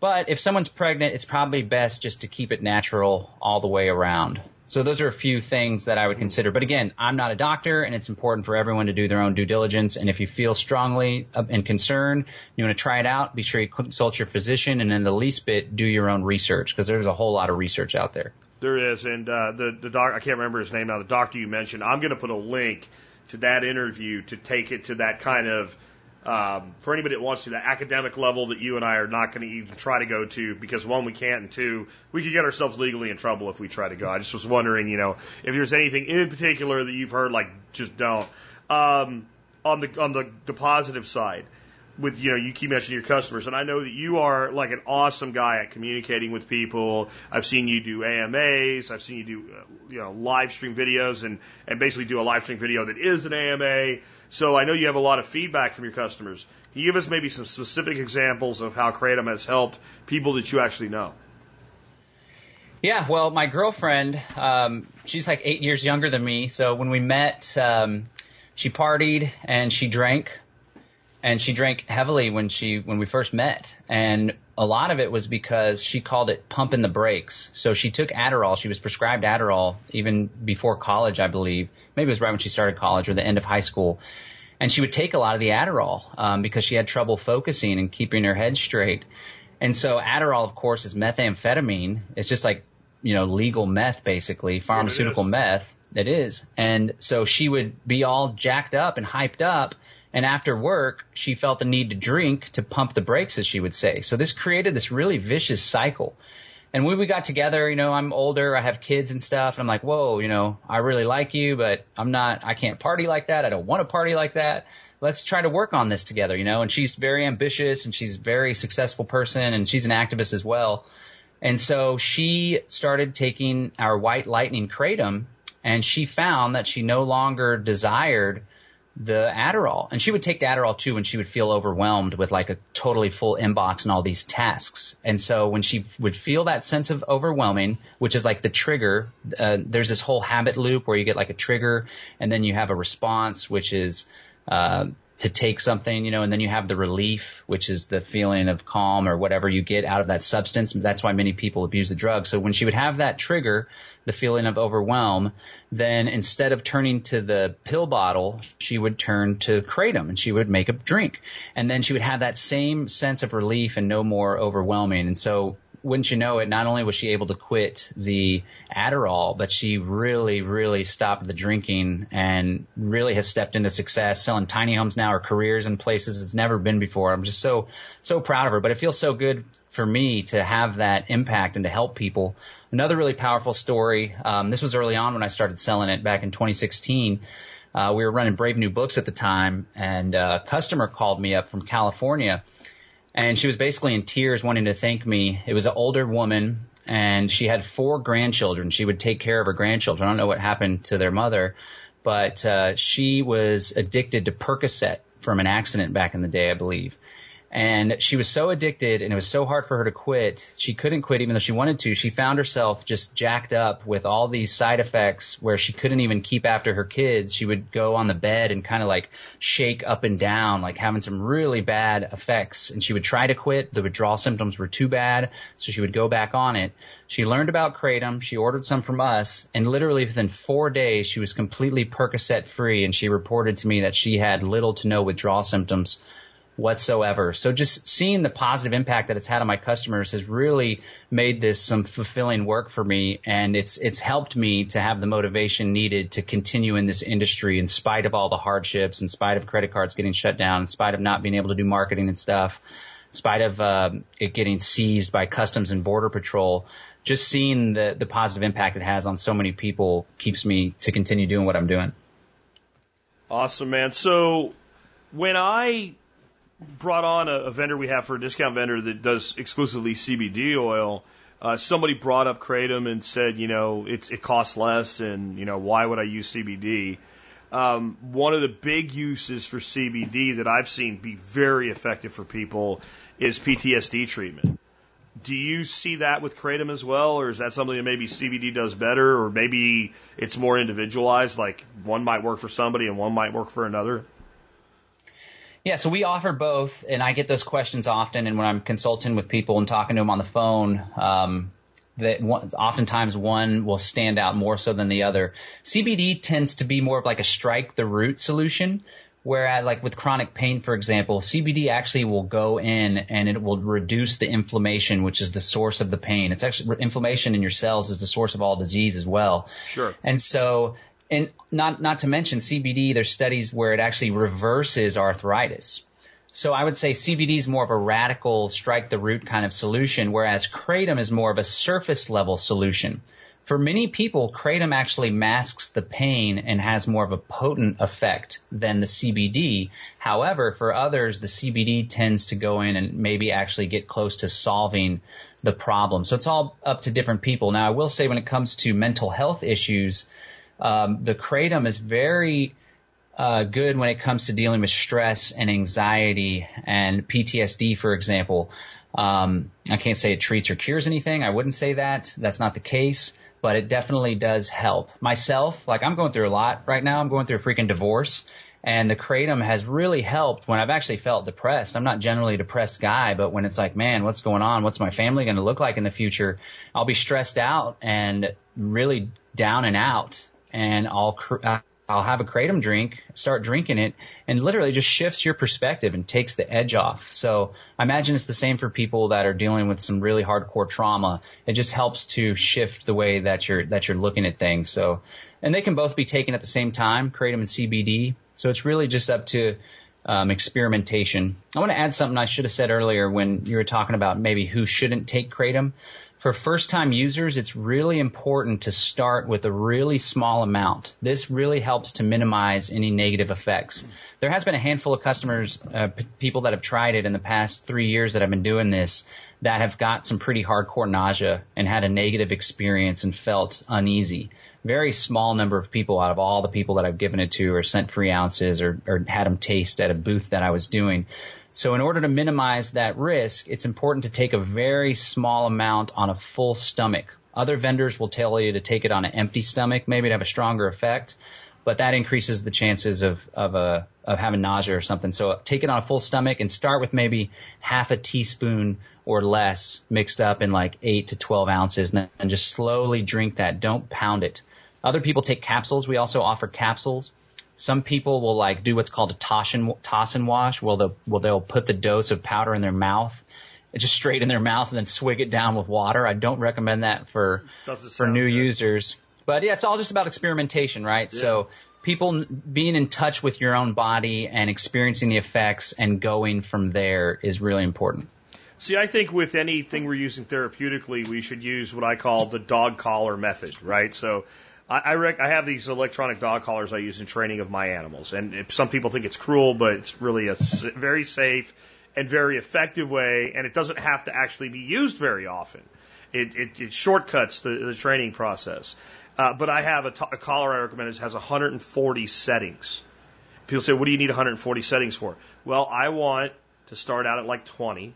But if someone's pregnant, it's probably best just to keep it natural all the way around. So those are a few things that I would consider. But again, I'm not a doctor and it's important for everyone to do their own due diligence. And if you feel strongly and concerned, you want to try it out, be sure you consult your physician and in the least bit, do your own research because there's a whole lot of research out there. There is, and uh, the the doc I can't remember his name now. The doctor you mentioned, I'm going to put a link to that interview to take it to that kind of um, for anybody that wants to the academic level that you and I are not going to even try to go to because one we can't and two we could get ourselves legally in trouble if we try to go. I just was wondering, you know, if there's anything in particular that you've heard, like just don't. Um, on the on the, the positive side, with you know you keep mentioning your customers, and I know that you are like an awesome guy at communicating with people. I've seen you do AMAs, I've seen you do uh, you know live stream videos, and and basically do a live stream video that is an AMA. So I know you have a lot of feedback from your customers. Can you give us maybe some specific examples of how Kratom has helped people that you actually know? Yeah, well, my girlfriend, um, she's like eight years younger than me. So when we met, um, she partied and she drank, and she drank heavily when she when we first met. And a lot of it was because she called it pumping the brakes. So she took Adderall. She was prescribed Adderall even before college, I believe. Maybe it was right when she started college or the end of high school. And she would take a lot of the Adderall um, because she had trouble focusing and keeping her head straight. And so Adderall, of course, is methamphetamine. It's just like, you know, legal meth, basically, pharmaceutical is. meth. It is. And so she would be all jacked up and hyped up. And after work, she felt the need to drink to pump the brakes, as she would say. So this created this really vicious cycle. And when we got together, you know, I'm older, I have kids and stuff, and I'm like, whoa, you know, I really like you, but I'm not, I can't party like that. I don't want to party like that. Let's try to work on this together, you know. And she's very ambitious and she's a very successful person and she's an activist as well. And so she started taking our white lightning kratom and she found that she no longer desired the Adderall. And she would take the Adderall too when she would feel overwhelmed with like a totally full inbox and all these tasks. And so when she would feel that sense of overwhelming, which is like the trigger, uh, there's this whole habit loop where you get like a trigger and then you have a response, which is, uh, to take something, you know, and then you have the relief, which is the feeling of calm or whatever you get out of that substance. That's why many people abuse the drug. So when she would have that trigger, the feeling of overwhelm, then instead of turning to the pill bottle, she would turn to kratom and she would make a drink. And then she would have that same sense of relief and no more overwhelming. And so wouldn't you know it, not only was she able to quit the Adderall, but she really, really stopped the drinking and really has stepped into success, selling tiny homes now or careers in places it's never been before. I'm just so, so proud of her, but it feels so good for me to have that impact and to help people. Another really powerful story. Um, this was early on when I started selling it back in 2016. Uh, we were running Brave New Books at the time and a customer called me up from California and she was basically in tears wanting to thank me. It was an older woman and she had four grandchildren. She would take care of her grandchildren. I don't know what happened to their mother, but uh, she was addicted to Percocet from an accident back in the day, I believe. And she was so addicted and it was so hard for her to quit. She couldn't quit even though she wanted to. She found herself just jacked up with all these side effects where she couldn't even keep after her kids. She would go on the bed and kind of like shake up and down, like having some really bad effects. And she would try to quit. The withdrawal symptoms were too bad. So she would go back on it. She learned about Kratom. She ordered some from us and literally within four days she was completely Percocet free and she reported to me that she had little to no withdrawal symptoms whatsoever. So just seeing the positive impact that it's had on my customers has really made this some fulfilling work for me and it's it's helped me to have the motivation needed to continue in this industry in spite of all the hardships, in spite of credit cards getting shut down, in spite of not being able to do marketing and stuff, in spite of uh, it getting seized by customs and border patrol. Just seeing the the positive impact it has on so many people keeps me to continue doing what I'm doing. Awesome, man. So when I brought on a, a vendor we have for a discount vendor that does exclusively CBD oil. Uh, somebody brought up kratom and said, you know, it's, it costs less, and you know, why would I use CBD? Um, one of the big uses for CBD that I've seen be very effective for people is PTSD treatment. Do you see that with kratom as well, or is that something that maybe CBD does better, or maybe it's more individualized, like one might work for somebody and one might work for another? Yeah, so we offer both, and I get those questions often. And when I'm consulting with people and talking to them on the phone, um, that one, oftentimes one will stand out more so than the other. CBD tends to be more of like a strike the root solution. Whereas like with chronic pain, for example, CBD actually will go in and it will reduce the inflammation, which is the source of the pain. It's actually inflammation in your cells is the source of all disease as well. Sure. And so and not not to mention CBD. There's studies where it actually reverses arthritis. So I would say CBD is more of a radical strike the root kind of solution, whereas kratom is more of a surface level solution. For many people, kratom actually masks the pain and has more of a potent effect than the CBD. However, for others, the CBD tends to go in and maybe actually get close to solving the problem. So it's all up to different people. Now, I will say when it comes to mental health issues, um, the kratom is very uh, good when it comes to dealing with stress and anxiety and PTSD, for example. Um, I can't say it treats or cures anything. I wouldn't say that. That's not the case, but it definitely does help. Myself, like I'm going through a lot right now. I'm going through a freaking divorce. And the kratom has really helped when I've actually felt depressed. I'm not generally a depressed guy, but when it's like, man, what's going on? What's my family going to look like in the future? I'll be stressed out and really down and out and I'll uh, I'll have a kratom drink, start drinking it, and literally just shifts your perspective and takes the edge off. So I imagine it's the same for people that are dealing with some really hardcore trauma. It just helps to shift the way that you're that you're looking at things. So, and they can both be taken at the same time, kratom and CBD. So it's really just up to um, experimentation. I want to add something I should have said earlier when you were talking about maybe who shouldn't take kratom for first time users, it's really important to start with a really small amount. This really helps to minimize any negative effects. There has been a handful of customers, uh, p- people that have tried it in the past three years that I've been doing this that have got some pretty hardcore nausea and had a negative experience and felt uneasy. Very small number of people out of all the people that I've given it to or sent free ounces or, or had them taste at a booth that I was doing. So in order to minimize that risk, it's important to take a very small amount on a full stomach. Other vendors will tell you to take it on an empty stomach, maybe to have a stronger effect, but that increases the chances of of a of having nausea or something. So take it on a full stomach and start with maybe half a teaspoon or less mixed up in like eight to twelve ounces, and, and just slowly drink that. Don't pound it. Other people take capsules. We also offer capsules. Some people will like do what's called a toss and, toss and wash. Well, they'll, well, they'll put the dose of powder in their mouth, just straight in their mouth and then swig it down with water. I don't recommend that for, for new good. users. But yeah, it's all just about experimentation, right? Yeah. So people being in touch with your own body and experiencing the effects and going from there is really important. See, I think with anything we're using therapeutically, we should use what I call the dog collar method, right? So I I, rec- I have these electronic dog collars I use in training of my animals, and if some people think it's cruel, but it's really a very safe and very effective way, and it doesn't have to actually be used very often. It, it, it shortcuts the, the training process. Uh, but I have a, t- a collar I recommend that has 140 settings. People say, what do you need 140 settings for? Well, I want to start out at like 20.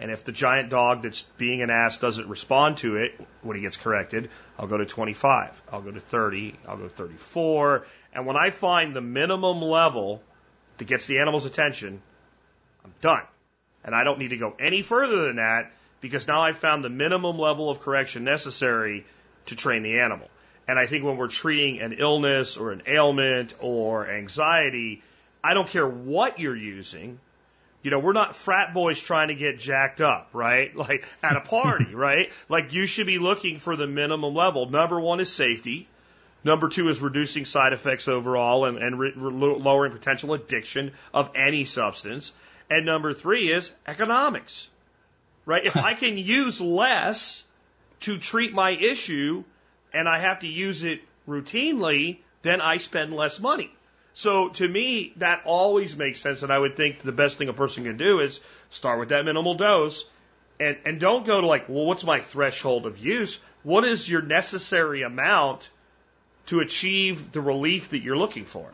And if the giant dog that's being an ass doesn't respond to it when he gets corrected, I'll go to 25. I'll go to 30. I'll go to 34. And when I find the minimum level that gets the animal's attention, I'm done. And I don't need to go any further than that because now I've found the minimum level of correction necessary to train the animal. And I think when we're treating an illness or an ailment or anxiety, I don't care what you're using. You know, we're not frat boys trying to get jacked up, right? Like at a party, right? Like you should be looking for the minimum level. Number one is safety. Number two is reducing side effects overall and, and re- lowering potential addiction of any substance. And number three is economics, right? if I can use less to treat my issue and I have to use it routinely, then I spend less money. So to me, that always makes sense. And I would think the best thing a person can do is start with that minimal dose and, and don't go to like, well, what's my threshold of use? What is your necessary amount to achieve the relief that you're looking for?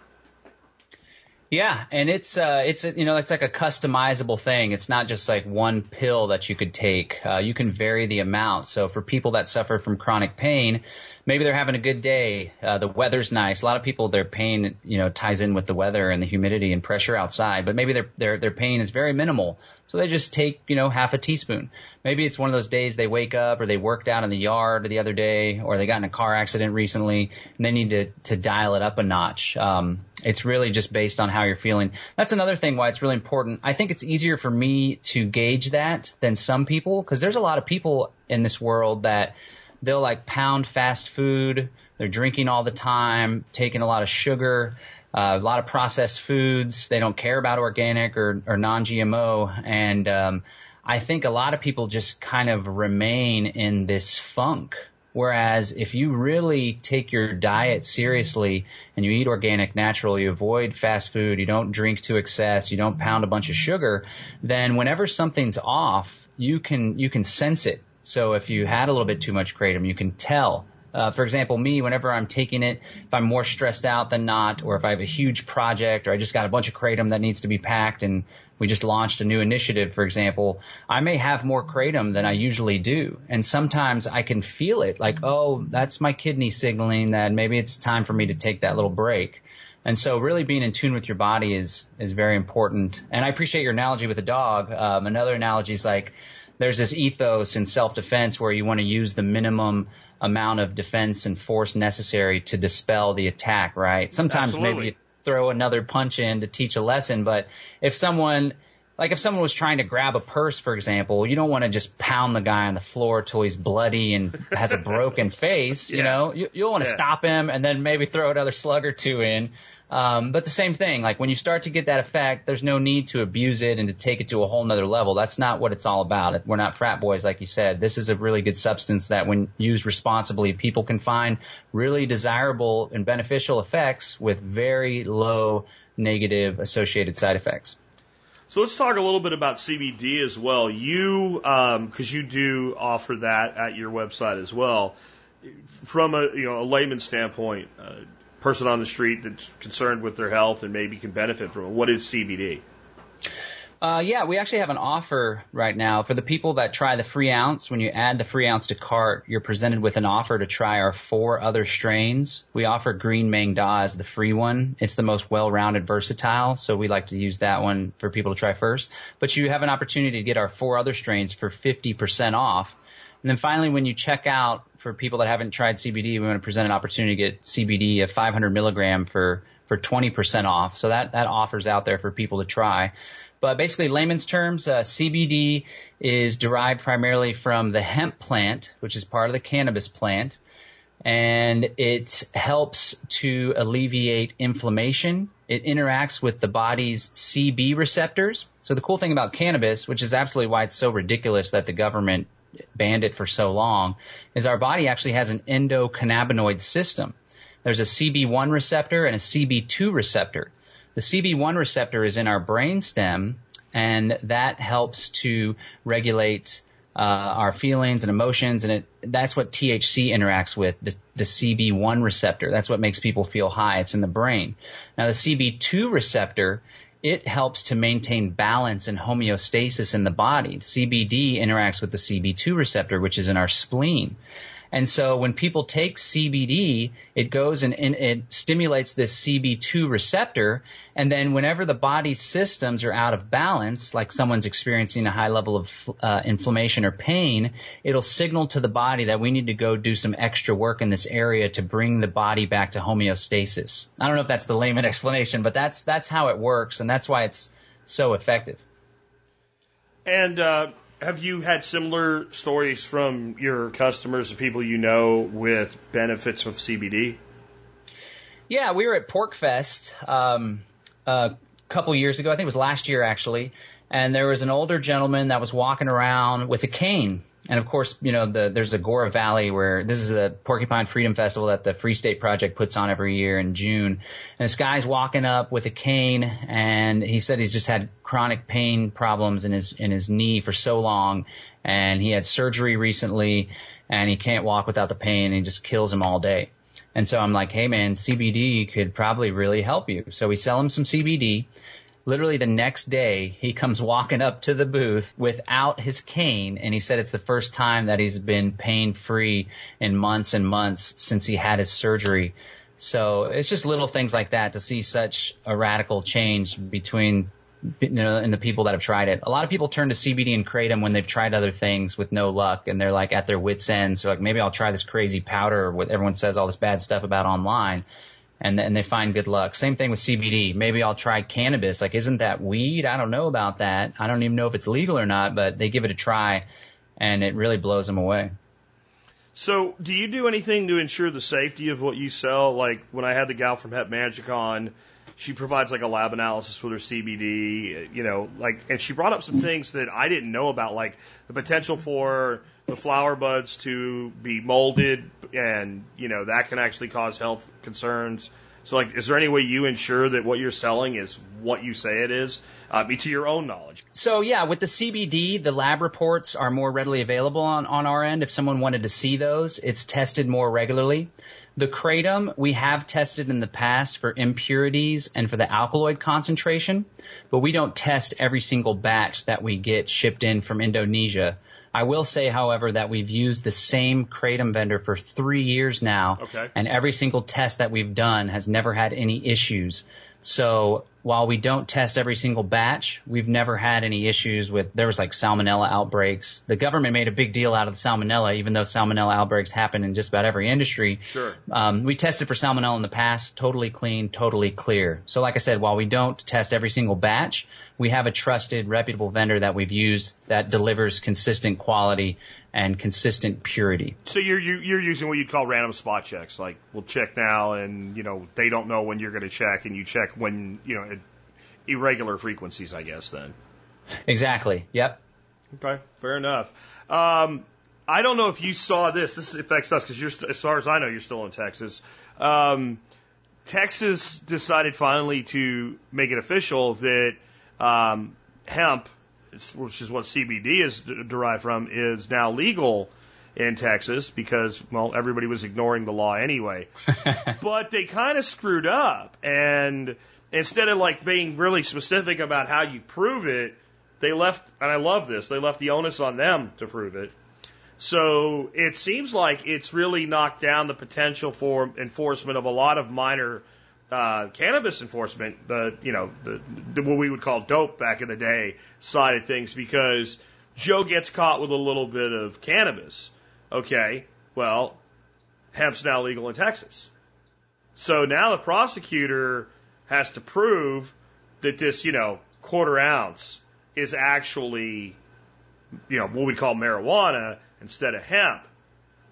Yeah, and it's uh, it's you know it's like a customizable thing. It's not just like one pill that you could take. Uh, you can vary the amount. So for people that suffer from chronic pain, maybe they're having a good day. Uh, the weather's nice. A lot of people, their pain, you know, ties in with the weather and the humidity and pressure outside, but maybe their, their, their pain is very minimal. So they just take, you know, half a teaspoon. Maybe it's one of those days they wake up or they worked out in the yard the other day or they got in a car accident recently and they need to, to dial it up a notch. Um, it's really just based on how you're feeling. That's another thing why it's really important. I think it's easier for me to gauge that than some people because there's a lot of people in this world that they'll like pound fast food. They're drinking all the time, taking a lot of sugar, uh, a lot of processed foods. They don't care about organic or, or non-GMO. And, um, I think a lot of people just kind of remain in this funk. Whereas if you really take your diet seriously and you eat organic, natural, you avoid fast food, you don't drink to excess, you don't pound a bunch of sugar, then whenever something's off, you can, you can sense it so if you had a little bit too much kratom, you can tell. Uh, for example, me, whenever I'm taking it, if I'm more stressed out than not, or if I have a huge project, or I just got a bunch of kratom that needs to be packed, and we just launched a new initiative, for example, I may have more kratom than I usually do. And sometimes I can feel it, like, oh, that's my kidney signaling that maybe it's time for me to take that little break. And so really being in tune with your body is, is very important. And I appreciate your analogy with the dog. Um, another analogy is like, there's this ethos in self-defense where you want to use the minimum amount of defense and force necessary to dispel the attack, right? Sometimes Absolutely. maybe throw another punch in to teach a lesson, but if someone like if someone was trying to grab a purse, for example, you don't want to just pound the guy on the floor till he's bloody and has a broken face. Yeah. You know, you, you'll want to Yeah. stop him and then maybe throw another slug or two in. Um, but the same thing, like when you start to get that effect, there's no need to abuse it and to take it to a whole nother level. That's not what it's all about. We're not frat boys, like you said. This is a really good substance that when used responsibly, people can find really desirable and beneficial effects with very low negative associated side effects. So let's talk a little bit about CBD as well. You, because you do offer that at your website as well. From a you know a layman's standpoint, a person on the street that's concerned with their health and maybe can benefit from it. What is CBD? Uh, yeah, we actually have an offer right now for the people that try the free ounce. When you add the free ounce to cart, you're presented with an offer to try our four other strains. We offer Green Maeng Da as the free one. It's the most well-rounded, versatile, so we like to use that one for people to try first. But you have an opportunity to get our four other strains for 50% off. And then finally, when you check out, for people that haven't tried CBD, we want to present an opportunity to get CBD of 500 milligram for for 20% off. So that that offer's out there for people to try. But basically, layman's terms, uh, CBD is derived primarily from the hemp plant, which is part of the cannabis plant, and it helps to alleviate inflammation. It interacts with the body's CB receptors. So the cool thing about cannabis, which is absolutely why it's so ridiculous that the government banned it for so long, is our body actually has an endocannabinoid system. There's a CB1 receptor and a CB2 receptor. The CB1 receptor is in our brainstem, and that helps to regulate uh, our feelings and emotions, and it, that's what THC interacts with, the, the CB1 receptor. That's what makes people feel high. It's in the brain. Now, the CB2 receptor it helps to maintain balance and homeostasis in the body. CBD interacts with the CB2 receptor, which is in our spleen. And so when people take CBD, it goes and, and, it stimulates this CB2 receptor. And then whenever the body's systems are out of balance, like someone's experiencing a high level of uh, inflammation or pain, it'll signal to the body that we need to go do some extra work in this area to bring the body back to homeostasis. I don't know if that's the layman explanation, but that's, that's how it works. And that's why it's so effective. And, uh have you had similar stories from your customers and people you know with benefits of CBD? Yeah, we were at PorcFest um, a couple years ago. I think it was last year actually, and there was an older gentleman that was walking around with a cane and of course, you know, the, there's Agoura Valley where this is a Porcupine Freedom Festival that the Free State Project puts on every year in June. And this guy's walking up with a cane and he said he's just had chronic pain problems in his, in his knee for so long. And he had surgery recently and he can't walk without the pain and it just kills him all day. And so I'm like, hey man, CBD could probably really help you. So we sell him some CBD literally the next day he comes walking up to the booth without his cane and he said it's the first time that he's been pain free in months and months since he had his surgery. So it's just little things like that to see such a radical change between you know, and the people that have tried it. A lot of people turn to CBD and kratom when they've tried other things with no luck and they're like at their wits end. So like maybe I'll try this crazy powder or what everyone says all this bad stuff about online and and they find good luck. Same thing with CBD. Maybe I'll try cannabis. Like, isn't that weed? I don't know about that. I don't even know if it's legal or not, but they give it a try, and it really blows them away. So, do you do anything to ensure the safety of what you sell? Like when I had the gal from Hemp Magic on, she provides like a lab analysis with her CBD, you know, like, and she brought up some things that I didn't know about, like the potential for the flower buds to be molded, and you know that can actually cause health concerns. So, like, is there any way you ensure that what you're selling is what you say it is, uh, be to your own knowledge? So, yeah, with the CBD, the lab reports are more readily available on, on our end. If someone wanted to see those, it's tested more regularly. The kratom we have tested in the past for impurities and for the alkaloid concentration, but we don't test every single batch that we get shipped in from Indonesia I will say, however, that we've used the same kratom vendor for three years now. Okay. And every single test that we've done has never had any issues. So while we don't test every single batch, we've never had any issues with, there was like salmonella outbreaks. The government made a big deal out of the salmonella, even though salmonella outbreaks happen in just about every industry. Sure. Um, we tested for salmonella in the past, totally clean, totally clear. So like I said, while we don't test every single batch, we have a trusted, reputable vendor that we've used that delivers consistent quality and consistent purity. So you're you're using what you'd call random spot checks, like we'll check now, and you know they don't know when you're going to check, and you check when you know irregular frequencies, I guess. Then exactly. Yep. Okay, fair enough. Um, I don't know if you saw this. This affects us because you're, as far as I know, you're still in Texas. Um, Texas decided finally to make it official that um, hemp which is what CBD is derived from, is now legal in Texas because, well, everybody was ignoring the law anyway. but they kind of screwed up. And instead of like being really specific about how you prove it, they left, and I love this, they left the onus on them to prove it. So it seems like it's really knocked down the potential for enforcement of a lot of minor uh, cannabis enforcement, the you know the, the, what we would call dope back in the day side of things, because Joe gets caught with a little bit of cannabis. Okay, well, hemp's now legal in Texas, so now the prosecutor has to prove that this you know quarter ounce is actually you know what we call marijuana instead of hemp,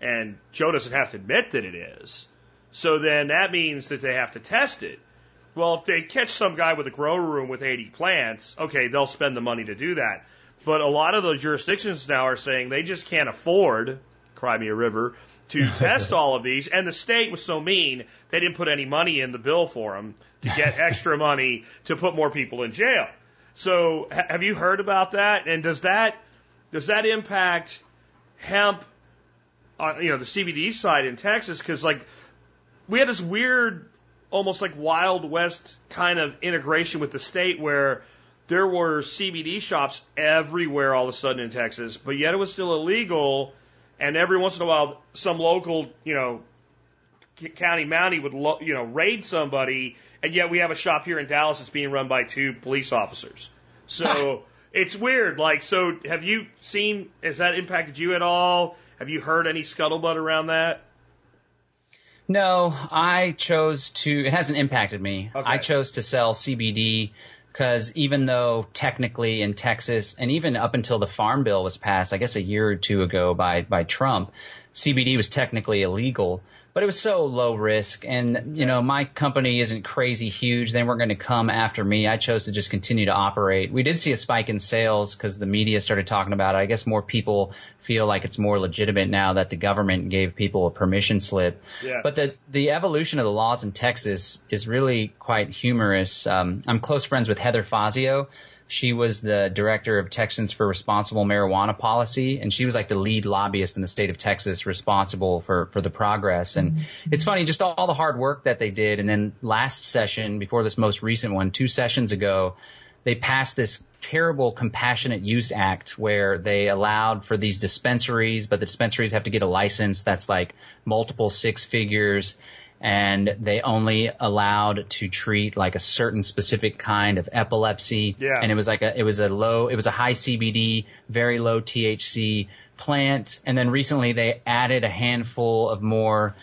and Joe doesn't have to admit that it is. So then that means that they have to test it. Well, if they catch some guy with a grow room with 80 plants, okay, they'll spend the money to do that. But a lot of those jurisdictions now are saying they just can't afford, Crimea River, to test all of these. And the state was so mean, they didn't put any money in the bill for them to get extra money to put more people in jail. So have you heard about that? And does that, does that impact hemp, on, you know, the CBD side in Texas? Cause like, we had this weird almost like Wild West kind of integration with the state where there were CBD shops everywhere all of a sudden in Texas, but yet it was still illegal. And every once in a while, some local, you know, county mountie would, lo- you know, raid somebody, and yet we have a shop here in Dallas that's being run by two police officers. So it's weird. Like, so have you seen? Has that impacted you at all? Have you heard any scuttlebutt around that? No, I chose to. It hasn't impacted me. Okay. I chose to sell CBD because even though technically in Texas and even up until the Farm Bill was passed, I guess a year or two ago by by Trump, CBD was technically illegal but it was so low risk. And you know my company isn't crazy huge. They weren't going to come after me. I chose to just continue to operate. We did see a spike in sales because the media started talking about it. I guess more people feel like it's more legitimate now that the government gave people a permission slip. Yeah. but the the evolution of the laws in texas is really quite humorous. Um, i'm close friends with heather fazio she was the director of Texans for Responsible Marijuana Policy, and she was like the lead lobbyist in the state of Texas responsible for, for the progress. And mm-hmm. it's funny, just all, all the hard work that they did. And then last session, before this most recent one, two sessions ago, they passed this terrible compassionate use act where they allowed for these dispensaries, but the dispensaries have to get a license that's like multiple six figures and they only allowed to treat like a certain specific kind of epilepsy. Yeah. And it was like a, it was a low, it was a high CBD, very low THC plant. And then recently they added a handful of more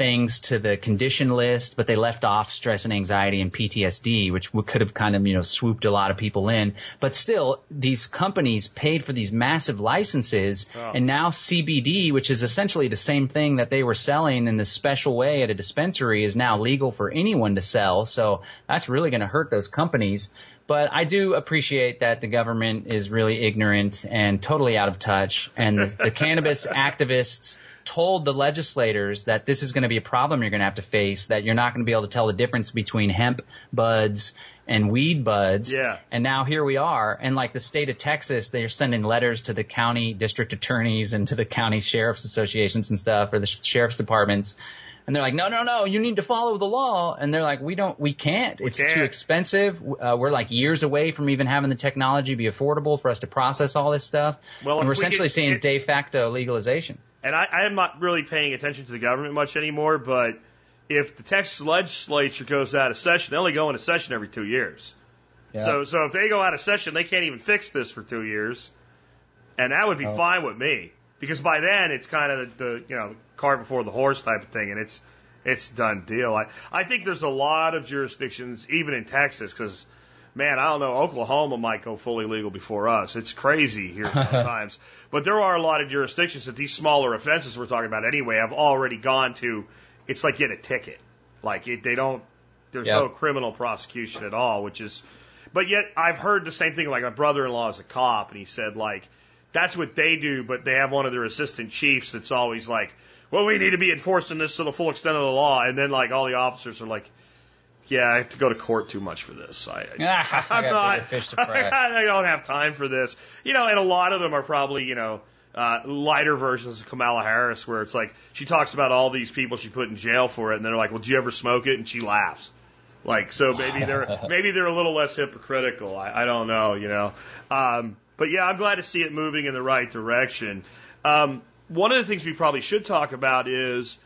things to the condition list, but they left off stress and anxiety and PTSD, which could have kind of, you know, swooped a lot of people in. But still, these companies paid for these massive licenses oh. and now CBD, which is essentially the same thing that they were selling in this special way at a dispensary is now legal for anyone to sell. So that's really going to hurt those companies. But I do appreciate that the government is really ignorant and totally out of touch and the, the cannabis activists told the legislators that this is going to be a problem you're going to have to face, that you're not going to be able to tell the difference between hemp buds and weed buds. Yeah. And now here we are. And like the state of Texas, they're sending letters to the county district attorneys and to the county sheriff's associations and stuff or the sheriff's departments. And they're like, no, no, no, you need to follow the law. And they're like, we don't, we can't. We it's can't. too expensive. Uh, we're like years away from even having the technology be affordable for us to process all this stuff. Well, and we're we essentially could, seeing it, de facto legalization and I, I am not really paying attention to the government much anymore, but if the Texas legislature goes out of session, they only go into session every two years. Yeah. So, so if they go out of session, they can't even fix this for two years, and that would be oh. fine with me because by then it's kind of the, the you know cart before the horse type of thing, and it's it's done deal. I I think there's a lot of jurisdictions, even in Texas, because man, I don't know, Oklahoma might go fully legal before us. It's crazy here sometimes. but there are a lot of jurisdictions that these smaller offenses we're talking about anyway have already gone to. It's like get a ticket. Like it, they don't, there's yep. no criminal prosecution at all, which is, but yet I've heard the same thing. Like my brother-in-law is a cop and he said like, that's what they do, but they have one of their assistant chiefs that's always like, well, we need to be enforcing this to the full extent of the law. And then like all the officers are like, yeah, I have to go to court too much for this. I, I, I'm not, I don't have time for this. You know, and a lot of them are probably, you know, uh, lighter versions of Kamala Harris, where it's like she talks about all these people she put in jail for it, and they're like, "Well, did you ever smoke it?" And she laughs. Like, so maybe they're maybe they're a little less hypocritical. I, I don't know, you know. Um, but yeah, I'm glad to see it moving in the right direction. Um, one of the things we probably should talk about is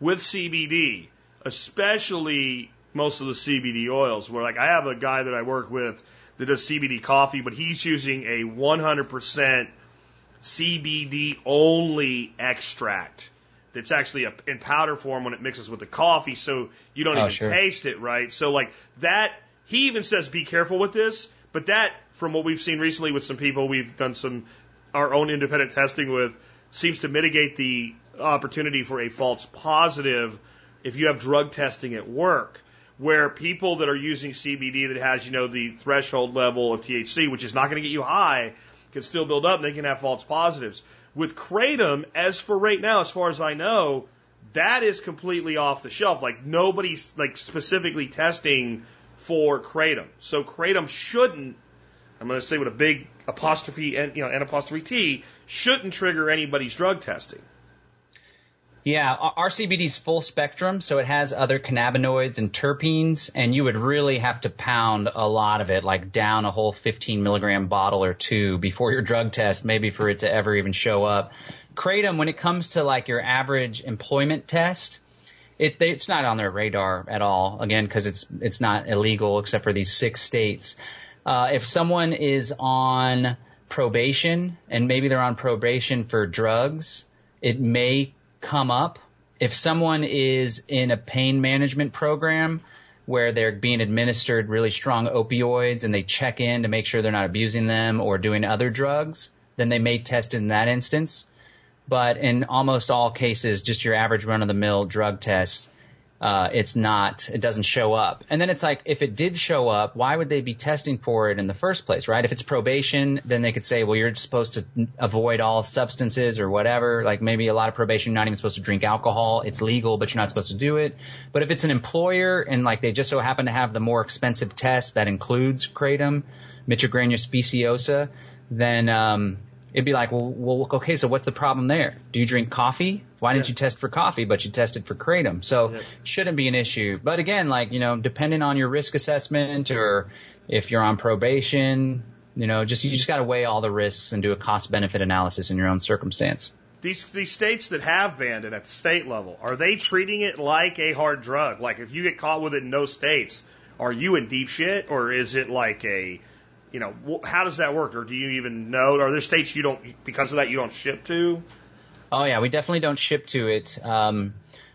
with CBD, especially most of the CBD oils. Where like I have a guy that I work with that does CBD coffee, but he's using a 100% CBD only extract that's actually a, in powder form when it mixes with the coffee, so you don't oh, even sure. taste it, right? So like that, he even says be careful with this, but that from what we've seen recently with some people we've done some our own independent testing with seems to mitigate the opportunity for a false positive if you have drug testing at work where people that are using CBD that has, you know, the threshold level of THC, which is not going to get you high, can still build up and they can have false positives. With Kratom, as for right now, as far as I know, that is completely off the shelf. Like nobody's like specifically testing for Kratom. So Kratom shouldn't, I'm going to say with a big apostrophe and, you know, an apostrophe T, shouldn't trigger anybody's drug testing. Yeah, RCBD is full spectrum, so it has other cannabinoids and terpenes, and you would really have to pound a lot of it, like down a whole 15 milligram bottle or two before your drug test, maybe for it to ever even show up. Kratom, when it comes to like your average employment test, it, it's not on their radar at all. Again, because it's it's not illegal except for these six states. Uh, if someone is on probation and maybe they're on probation for drugs, it may come up. If someone is in a pain management program where they're being administered really strong opioids and they check in to make sure they're not abusing them or doing other drugs, then they may test in that instance. But in almost all cases, just your average run of the mill drug test uh, it's not, it doesn't show up. And then it's like, if it did show up, why would they be testing for it in the first place, right? If it's probation, then they could say, well, you're supposed to avoid all substances or whatever. Like maybe a lot of probation, you're not even supposed to drink alcohol. It's legal, but you're not supposed to do it. But if it's an employer and like they just so happen to have the more expensive test that includes kratom, mitragyna speciosa, then, um, it'd be like, well, well, okay, so what's the problem there? Do you drink coffee? Why didn't you test for coffee, but you tested for kratom? So yeah. shouldn't be an issue. But again, like, you know, depending on your risk assessment or if you're on probation, you know, just, you just got to weigh all the risks and do a cost benefit analysis in your own circumstance. These, these states that have banned it at the state level, are they treating it like a hard drug? Like if you get caught with it in those states, are you in deep shit or is it like a, you know, how does that work? Or do you even know? Are there states you don't, because of that, you don't ship to? Oh yeah, we definitely don't ship to it. Um,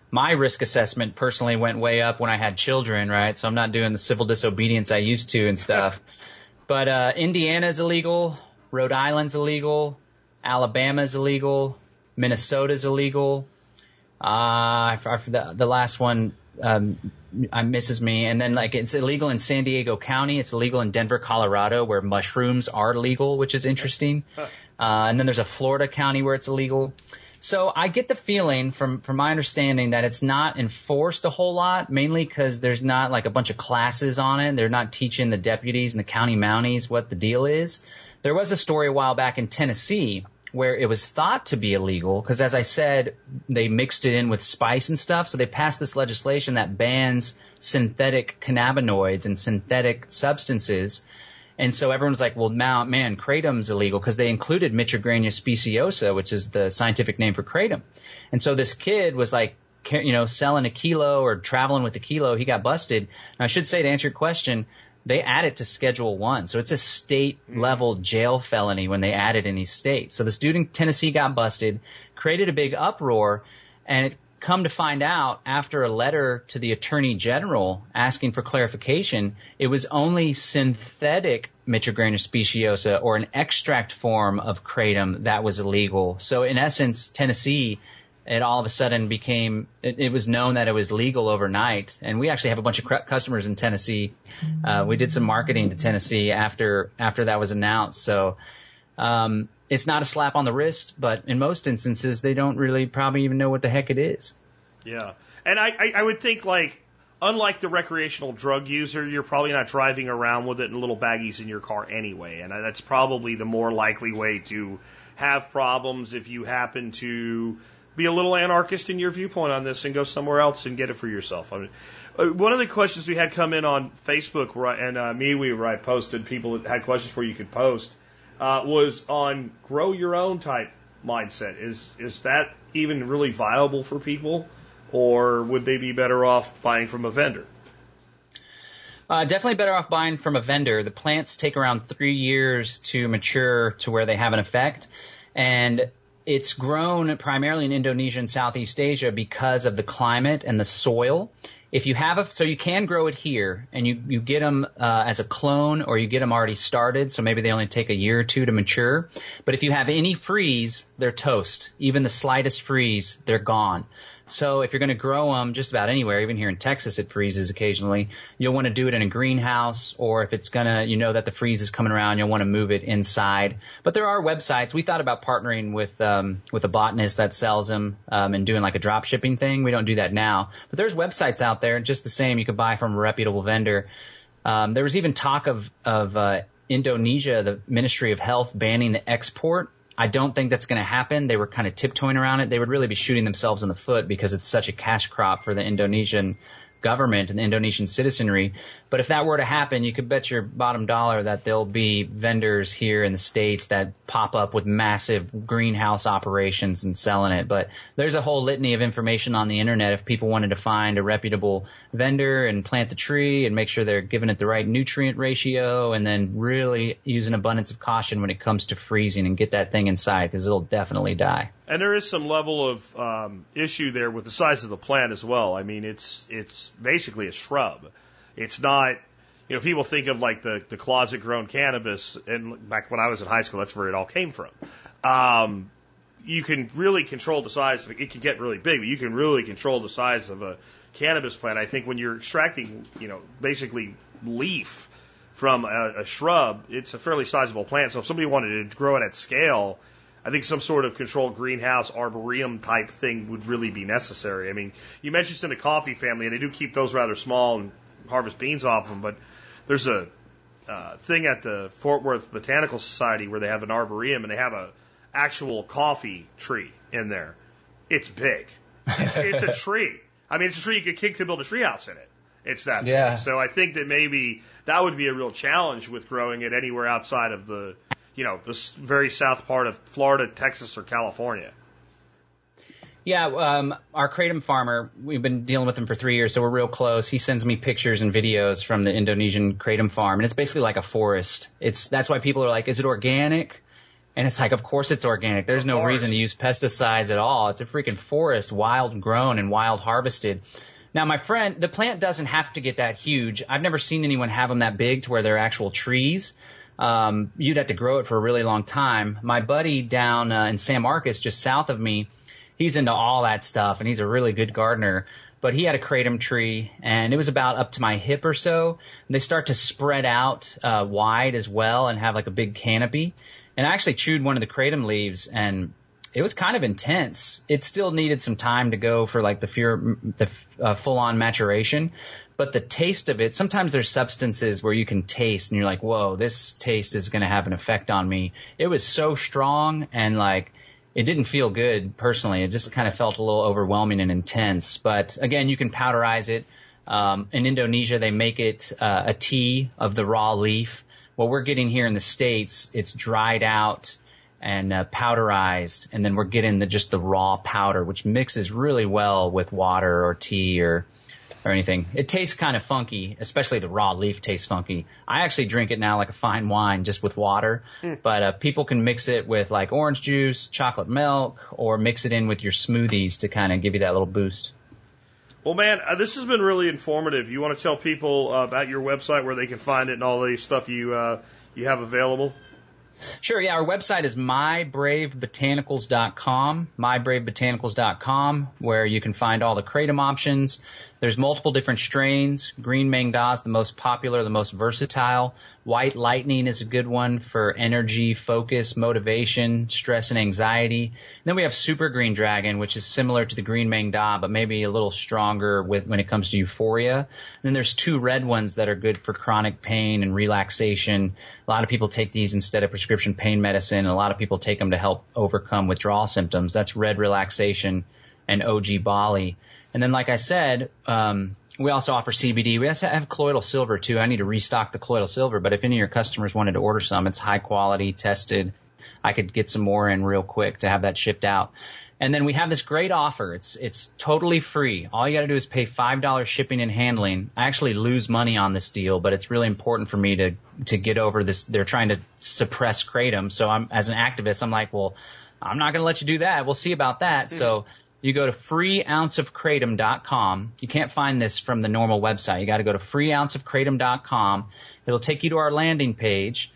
my risk assessment personally went way up when I had children, right? So I'm not doing the civil disobedience I used to and stuff. but uh, Indiana's illegal, Rhode Island's illegal, Alabama's illegal, Minnesota's illegal. Uh, the, the last one um, misses me. And then like it's illegal in San Diego County. It's illegal in Denver, Colorado, where mushrooms are legal, which is interesting. Uh, and then there's a Florida county where it's illegal. So I get the feeling from from my understanding that it's not enforced a whole lot, mainly because there's not like a bunch of classes on it. They're not teaching the deputies and the county mounties what the deal is. There was a story a while back in Tennessee where it was thought to be illegal because as I said, they mixed it in with spice and stuff. So they passed this legislation that bans synthetic cannabinoids and synthetic substances. And so everyone's like, well, now, man, kratom's illegal because they included Mitragyna speciosa, which is the scientific name for kratom. And so this kid was like, you know, selling a kilo or traveling with a kilo. He got busted. And I should say to answer your question, they add it to Schedule One, so it's a state level mm-hmm. jail felony when they add it in these states. So this dude in Tennessee got busted, created a big uproar, and it come to find out after a letter to the attorney general asking for clarification, it was only synthetic Mitragyna speciosa or an extract form of kratom that was illegal. So in essence, Tennessee it all of a sudden became it, it, was known that it was legal overnight. And we actually have a bunch of customers in Tennessee. Uh, we did some marketing to Tennessee after after that was announced. So um, it's not a slap on the wrist but in most instances they don't really probably even know what the heck it is. Yeah. And I, I, I would think like unlike the recreational drug user you're probably not driving around with it in little baggies in your car anyway. And that's probably the more likely way to have problems if you happen to be a little anarchist in your viewpoint on this and go somewhere else and get it for yourself. I mean, uh, one of the questions we had come in on Facebook and uh, me, we posted people that had questions for you could post uh, was on grow your own type mindset. Is is that even really viable for people, or would they be better off buying from a vendor? Uh, definitely better off buying from a vendor. The plants take around three years to mature to where they have an effect. And it's grown primarily in Indonesia and Southeast Asia because of the climate and the soil. If you have a, so you can grow it here and you, you get them, uh, as a clone or you get them already started. So maybe they only take a year or two to mature. But if you have any freeze, they're toast. Even the slightest freeze, they're gone. So if you're going to grow them just about anywhere, even here in Texas, it freezes occasionally. You'll want to do it in a greenhouse, or if it's gonna, you know that the freeze is coming around, you'll want to move it inside. But there are websites. We thought about partnering with um, with a botanist that sells them um, and doing like a drop shipping thing. We don't do that now, but there's websites out there, just the same. You could buy from a reputable vendor. Um, there was even talk of of uh, Indonesia, the Ministry of Health banning the export I don't think that's going to happen. They were kind of tiptoeing around it. They would really be shooting themselves in the foot because it's such a cash crop for the Indonesian government and the Indonesian citizenry. But if that were to happen, you could bet your bottom dollar that there'll be vendors here in the States that pop up with massive greenhouse operations and selling it. But there's a whole litany of information on the internet if people wanted to find a reputable vendor and plant the tree and make sure they're giving it the right nutrient ratio and then really use an abundance of caution when it comes to freezing and get that thing inside because it'll definitely die. And there is some level of um, issue there with the size of the plant as well. I mean, it's it's basically a shrub. It's not, you know, people think of like the the closet grown cannabis, and back when I was in high school, that's where it all came from. Um, you can really control the size of it. Can get really big, but you can really control the size of a cannabis plant. I think when you're extracting, you know, basically leaf from a, a shrub, it's a fairly sizable plant. So if somebody wanted to grow it at scale, I think some sort of controlled greenhouse arboretum type thing would really be necessary. I mean, you mentioned it's in the coffee family, and they do keep those rather small and harvest beans off them, but there's a uh, thing at the Fort Worth Botanical Society where they have an arboretum and they have a actual coffee tree in there. It's big. It's, a tree. I mean, it's a tree. You could, kid could build a tree house in it. It's that yeah. big. So I think that maybe that would be a real challenge with growing it anywhere outside of the you know, the very south part of Florida, Texas, or California. Yeah, um, our kratom farmer, we've been dealing with him for three years, so we're real close. He sends me pictures and videos from the Indonesian kratom farm, and it's basically like a forest. It's that's why people are like, "Is it organic?" And it's like, of course it's organic. There's no reason to use pesticides at all. It's a freaking forest, wild grown and wild harvested. Now, my friend, the plant doesn't have to get that huge. I've never seen anyone have them that big to where they're actual trees um, you'd have to grow it for a really long time. My buddy down uh, in San Marcos, just south of me, he's into all that stuff, and he's a really good gardener. But he had a kratom tree, and it was about up to my hip or so. And they start to spread out uh, wide as well, and have like a big canopy. And I actually chewed one of the kratom leaves, and it was kind of intense. It still needed some time to go for like the, fear, the uh, full on maturation, but the taste of it, sometimes there's substances where you can taste and you're like, whoa, this taste is going to have an effect on me. It was so strong and like, it didn't feel good personally. It just kind of felt a little overwhelming and intense. But again, you can powderize it. Um, in Indonesia, they make it uh, a tea of the raw leaf. What we're getting here in the States, it's dried out and uh, powderized, and then we're getting the, just the raw powder, which mixes really well with water or tea or or anything. It tastes kind of funky, especially the raw leaf tastes funky. I actually drink it now like a fine wine just with water, mm. but uh, people can mix it with like orange juice, chocolate milk, or mix it in with your smoothies to kind of give you that little boost. Well, man, uh, this has been really informative. You want to tell people uh, about your website where they can find it and all the stuff you uh, you have available? Sure, yeah. Our website is mybravebotanicals.com, mybravebotanicals.com, where you can find all the kratom options. There's multiple different strains. Green Maeng Da is the most popular, the most versatile. White Lightning is a good one for energy, focus, motivation, stress, and anxiety. And then we have Super Green Dragon, which is similar to the Green Maeng Da, but maybe a little stronger with, when it comes to euphoria. And then there's two red ones that are good for chronic pain and relaxation. A lot of people take these instead of prescription pain medicine. A lot of people take them to help overcome withdrawal symptoms. That's red relaxation and OG Bali. And then, like I said, um, we also offer CBD. We also have colloidal silver too. I need to restock the colloidal silver, but if any of your customers wanted to order some, it's high quality, tested. I could get some more in real quick to have that shipped out. And then we have this great offer. It's it's totally free. All you got to do is pay five dollars shipping and handling. I actually lose money on this deal, but it's really important for me to to get over this. They're trying to suppress kratom, so I'm as an activist, I'm like, well, I'm not going to let you do that. We'll see about that. Mm-hmm. So you go to freeounceofkratom.com. You can't find this from the normal website. You got to go to freeounceofkratom.com. It'll take you to our landing page.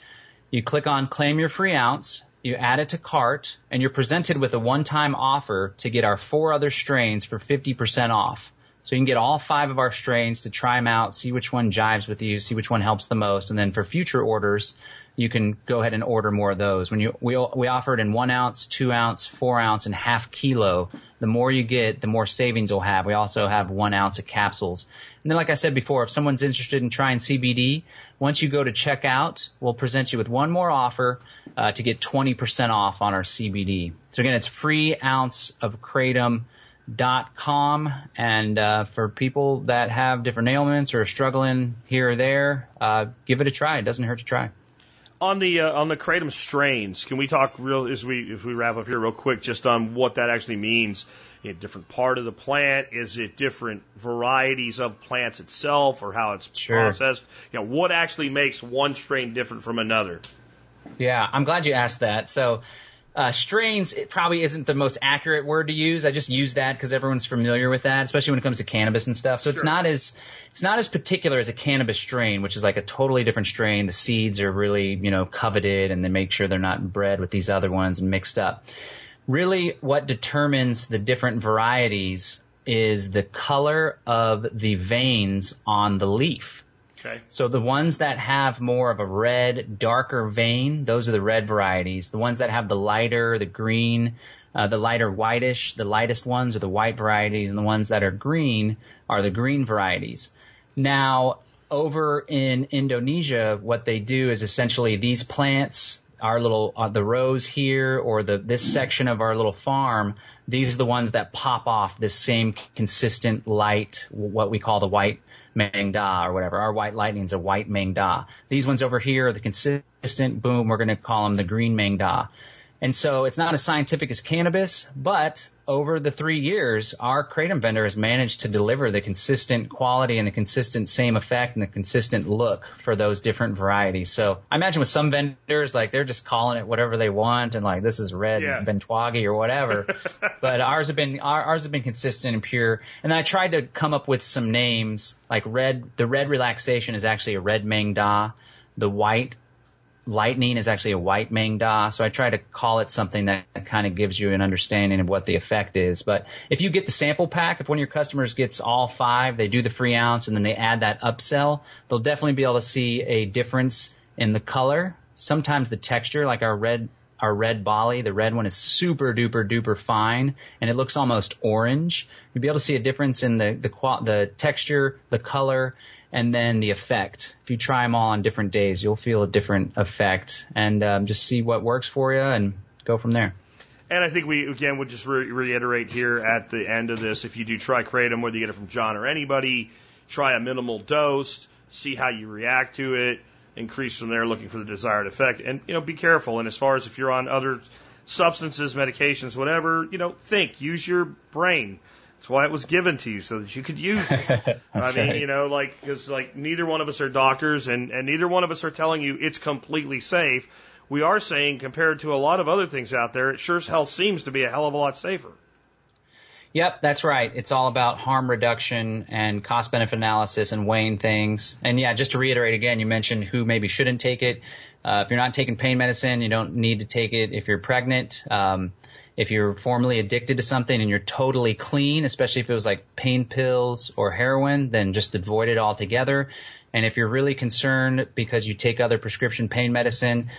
You click on claim your free ounce. You add it to cart and you're presented with a one-time offer to get our four other strains for 50% off. So you can get all five of our strains to try them out, see which one jives with you, see which one helps the most, and then for future orders, you can go ahead and order more of those. When you we we offer it in one ounce, two ounce, four ounce, and half kilo. The more you get, the more savings you'll have. We also have one ounce of capsules. And then, like I said before, if someone's interested in trying CBD, once you go to checkout, we'll present you with one more offer uh, to get 20% off on our CBD. So again, it's free ounce of kratom dot com and uh, for people that have different ailments or are struggling here or there uh, give it a try it doesn't hurt to try on the uh, on the kratom strains, can we talk real as we if we wrap up here real quick just on what that actually means? A different part of the plant? Is it different varieties of plants itself, or how it's sure. processed? You know, what actually makes one strain different from another? Yeah, I'm glad you asked that. So uh, strains, it probably isn't the most accurate word to use. I just use that because everyone's familiar with that, especially when it comes to cannabis and stuff. So sure. it's not as it's not as particular as a cannabis strain, which is like a totally different strain. The seeds are really you know coveted, and they make sure they're not bred with these other ones and mixed up. Really, what determines the different varieties is the color of the veins on the leaf. Okay. So the ones that have more of a red, darker vein, those are the red varieties. The ones that have the lighter, the green, uh, the lighter whitish, the lightest ones are the white varieties, and the ones that are green are the green varieties. Now, over in Indonesia, what they do is essentially these plants, our little uh, the rows here or the this section of our little farm, these are the ones that pop off this same consistent light, what we call the white Maeng Da or whatever. Our white lightning is a white Maeng Da. These ones over here are the consistent boom. We're going to call them the green Maeng Da. And so it's not as scientific as cannabis, but over the three years, our kratom vendor has managed to deliver the consistent quality and the consistent same effect and the consistent look for those different varieties. So I imagine with some vendors, like they're just calling it whatever they want and like this is red yeah. Bentuangie or whatever. but ours have been, ours have been consistent and pure. And I tried to come up with some names like red, the red relaxation is actually a red Maeng Da. The white lightning is actually a white Maeng Da, so I try to call it something that kind of gives you an understanding of what the effect is. But if you get the sample pack, if one of your customers gets all five, they do the free ounce and then they add that upsell, they'll definitely be able to see a difference in the color, sometimes the texture, like our red our red Bali, the red one is super duper duper fine and it looks almost orange. You'll be able to see a difference in the the the texture, the color, and then the effect. If you try them all on different days, you'll feel a different effect, and um, just see what works for you and go from there. And I think we again would just re- reiterate here at the end of this: if you do try kratom, whether you get it from John or anybody, try a minimal dose, see how you react to it, increase from there, looking for the desired effect, and you know be careful. And as far as if you're on other substances, medications, whatever, you know, think, use your brain. That's why it was given to you so that you could use it. I mean, right. you know, like because like neither one of us are doctors, and and neither one of us are telling you it's completely safe. We are saying compared to a lot of other things out there, it sure as hell seems to be a hell of a lot safer. Yep, that's right. It's all about harm reduction and cost benefit analysis and weighing things. And yeah, just to reiterate again, you mentioned who maybe shouldn't take it. Uh, if you're not taking pain medicine, you don't need to take it. If you're pregnant, um, if you're formerly addicted to something and you're totally clean, especially if it was like pain pills or heroin, then just avoid it altogether. And if you're really concerned because you take other prescription pain medicine,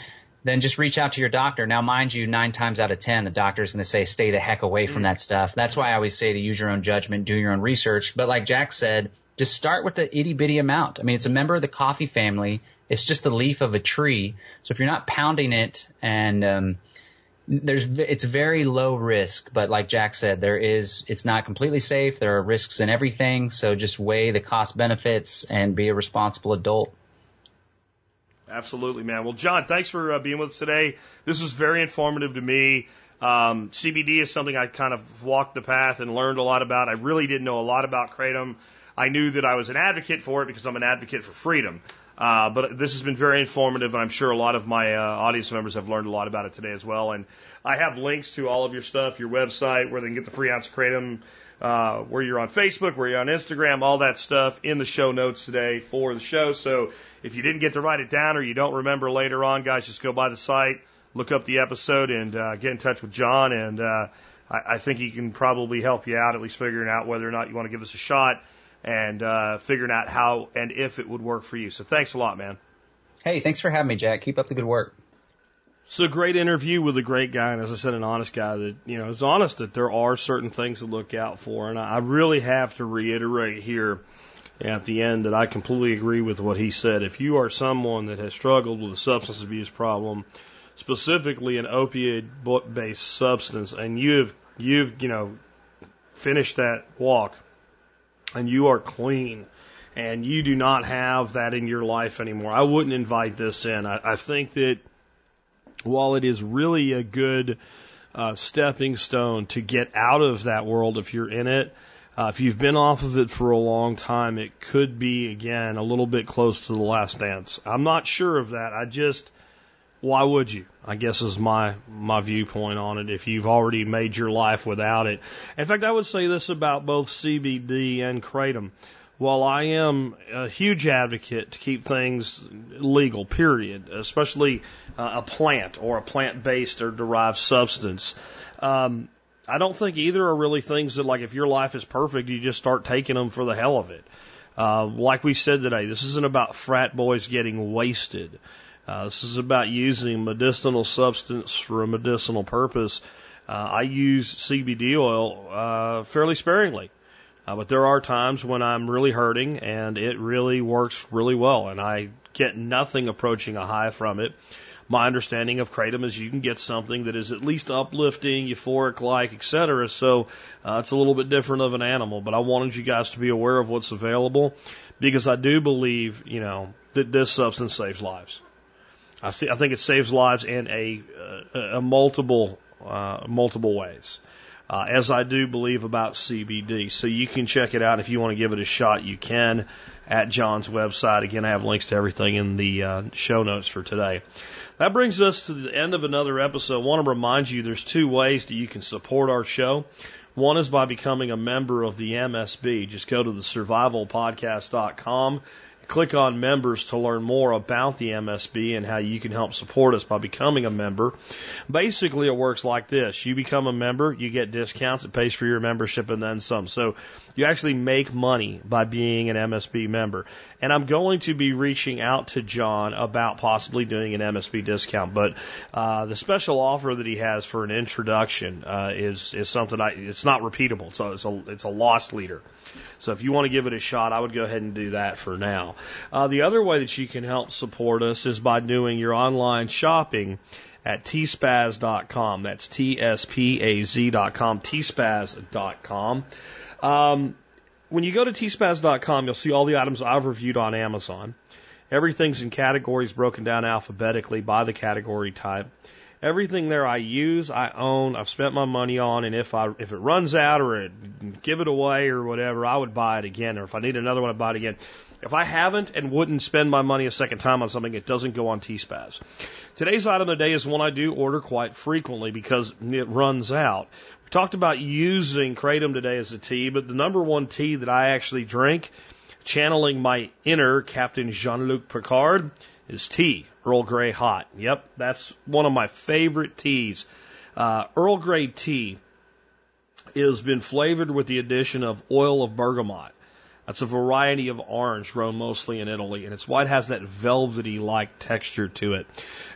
then just reach out to your doctor. Now, mind you, nine times out of ten, the doctor is going to say, stay the heck away from that stuff. That's why I always say to use your own judgment, do your own research. But like Jack said, just start with the itty bitty amount. I mean, it's a member of the coffee family. It's just the leaf of a tree. So if you're not pounding it and, um, there's it's very low risk, but like Jack said, there is it's not completely safe. There are risks in everything, so just weigh the cost benefits and be a responsible adult. Absolutely, man. Well, John, thanks for uh, being with us today. This was very informative to me. Um, CBD is something I kind of walked the path and learned a lot about. I really didn't know a lot about kratom. I knew that I was an advocate for it because I'm an advocate for freedom. Uh, but this has been very informative, and I'm sure a lot of my uh, audience members have learned a lot about it today as well. And I have links to all of your stuff, your website, where they can get the free ounce kratom, uh, where you're on Facebook, where you're on Instagram, all that stuff in the show notes today for the show. So if you didn't get to write it down or you don't remember later on, guys, just go by the site, look up the episode, and uh, get in touch with John and uh, I, I think he can probably help you out, at least figuring out whether or not you want to give this a shot and uh, figuring out how and if it would work for you. So thanks a lot, man. Hey, thanks for having me, Jack. Keep up the good work. So a great interview with a great guy, and as I said, an honest guy that you know is honest that there are certain things to look out for, and I really have to reiterate here at the end that I completely agree with what he said. If you are someone that has struggled with a substance abuse problem, specifically an opioid-based substance, and you've you've you know finished that walk, and you are clean, and you do not have that in your life anymore, I wouldn't invite this in. I, I think that while it is really a good uh, stepping stone to get out of that world if you're in it, uh, if you've been off of it for a long time, it could be again a little bit close to the last dance. I'm not sure of that. I just, why would you? I guess is my my viewpoint on it. If you've already made your life without it, in fact, I would say this about both CBD and kratom while I am a huge advocate to keep things legal, period, especially uh, a plant or a plant based or derived substance, um, I don't think either are really things that, like, if your life is perfect, you just start taking them for the hell of it. Uh, like we said today, this isn't about frat boys getting wasted. Uh, this is about using medicinal substance for a medicinal purpose. Uh, I use CBD oil uh, fairly sparingly. Uh, but there are times when I'm really hurting and it really works really well and I get nothing approaching a high from it. My understanding of kratom is you can get something that is at least uplifting, euphoric like, etc. So uh, it's a little bit different of an animal, but I wanted you guys to be aware of what's available because I do believe, you know, that this substance saves lives. I see. I think it saves lives in a, uh, a multiple uh, multiple ways uh, as I do believe about CBD. So you can check it out if you want to give it a shot. You can at John's website. Again, I have links to everything in the uh, show notes for today. That brings us to the end of another episode. I want to remind you there's two ways that you can support our show. One is by becoming a member of the MSB. Just go to the survivalpodcast.com Click on members to learn more about the MSB and how you can help support us by becoming a member. Basically, it works like this. You become a member, you get discounts, it pays for your membership and then some. So you actually make money by being an MSB member. And I'm going to be reaching out to John about possibly doing an MSB discount, but uh, the special offer that he has for an introduction uh, is is something I it's not repeatable. So it's a it's a loss leader. So if you want to give it a shot, I would go ahead and do that for now. Uh, the other way that you can help support us is by doing your online shopping at tspaz.com. That's T-S-P-A-Z.com, tspaz.com. Um, when you go to tspaz.com, you'll see all the items I've reviewed on Amazon. Everything's in categories broken down alphabetically by the category type. Everything there I use, I own, I've spent my money on, and if I if it runs out or it, give it away or whatever, I would buy it again. Or if I need another one, I'd buy it again. If I haven't and wouldn't spend my money a second time on something, it doesn't go on T-Spaz. Today's item of the day is one I do order quite frequently because it runs out. We talked about using kratom today as a tea, but the number one tea that I actually drink, channeling my inner Captain Jean-Luc Picard, is tea. Earl Grey hot. Yep, that's one of my favorite teas. Uh, Earl Grey tea has been flavored with the addition of oil of bergamot. That's a variety of orange grown mostly in Italy, and it's why it has that velvety like texture to it.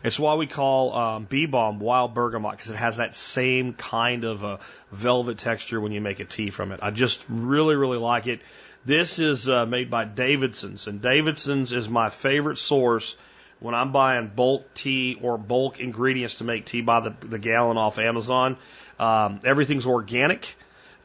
It's why we call um, bee balm wild bergamot because it has that same kind of a velvet texture when you make a tea from it. I just really, really like it. This is uh, made by Davidson's, and Davidson's is my favorite source when I'm buying bulk tea or bulk ingredients to make tea by the, the gallon off Amazon. Um, everything's organic.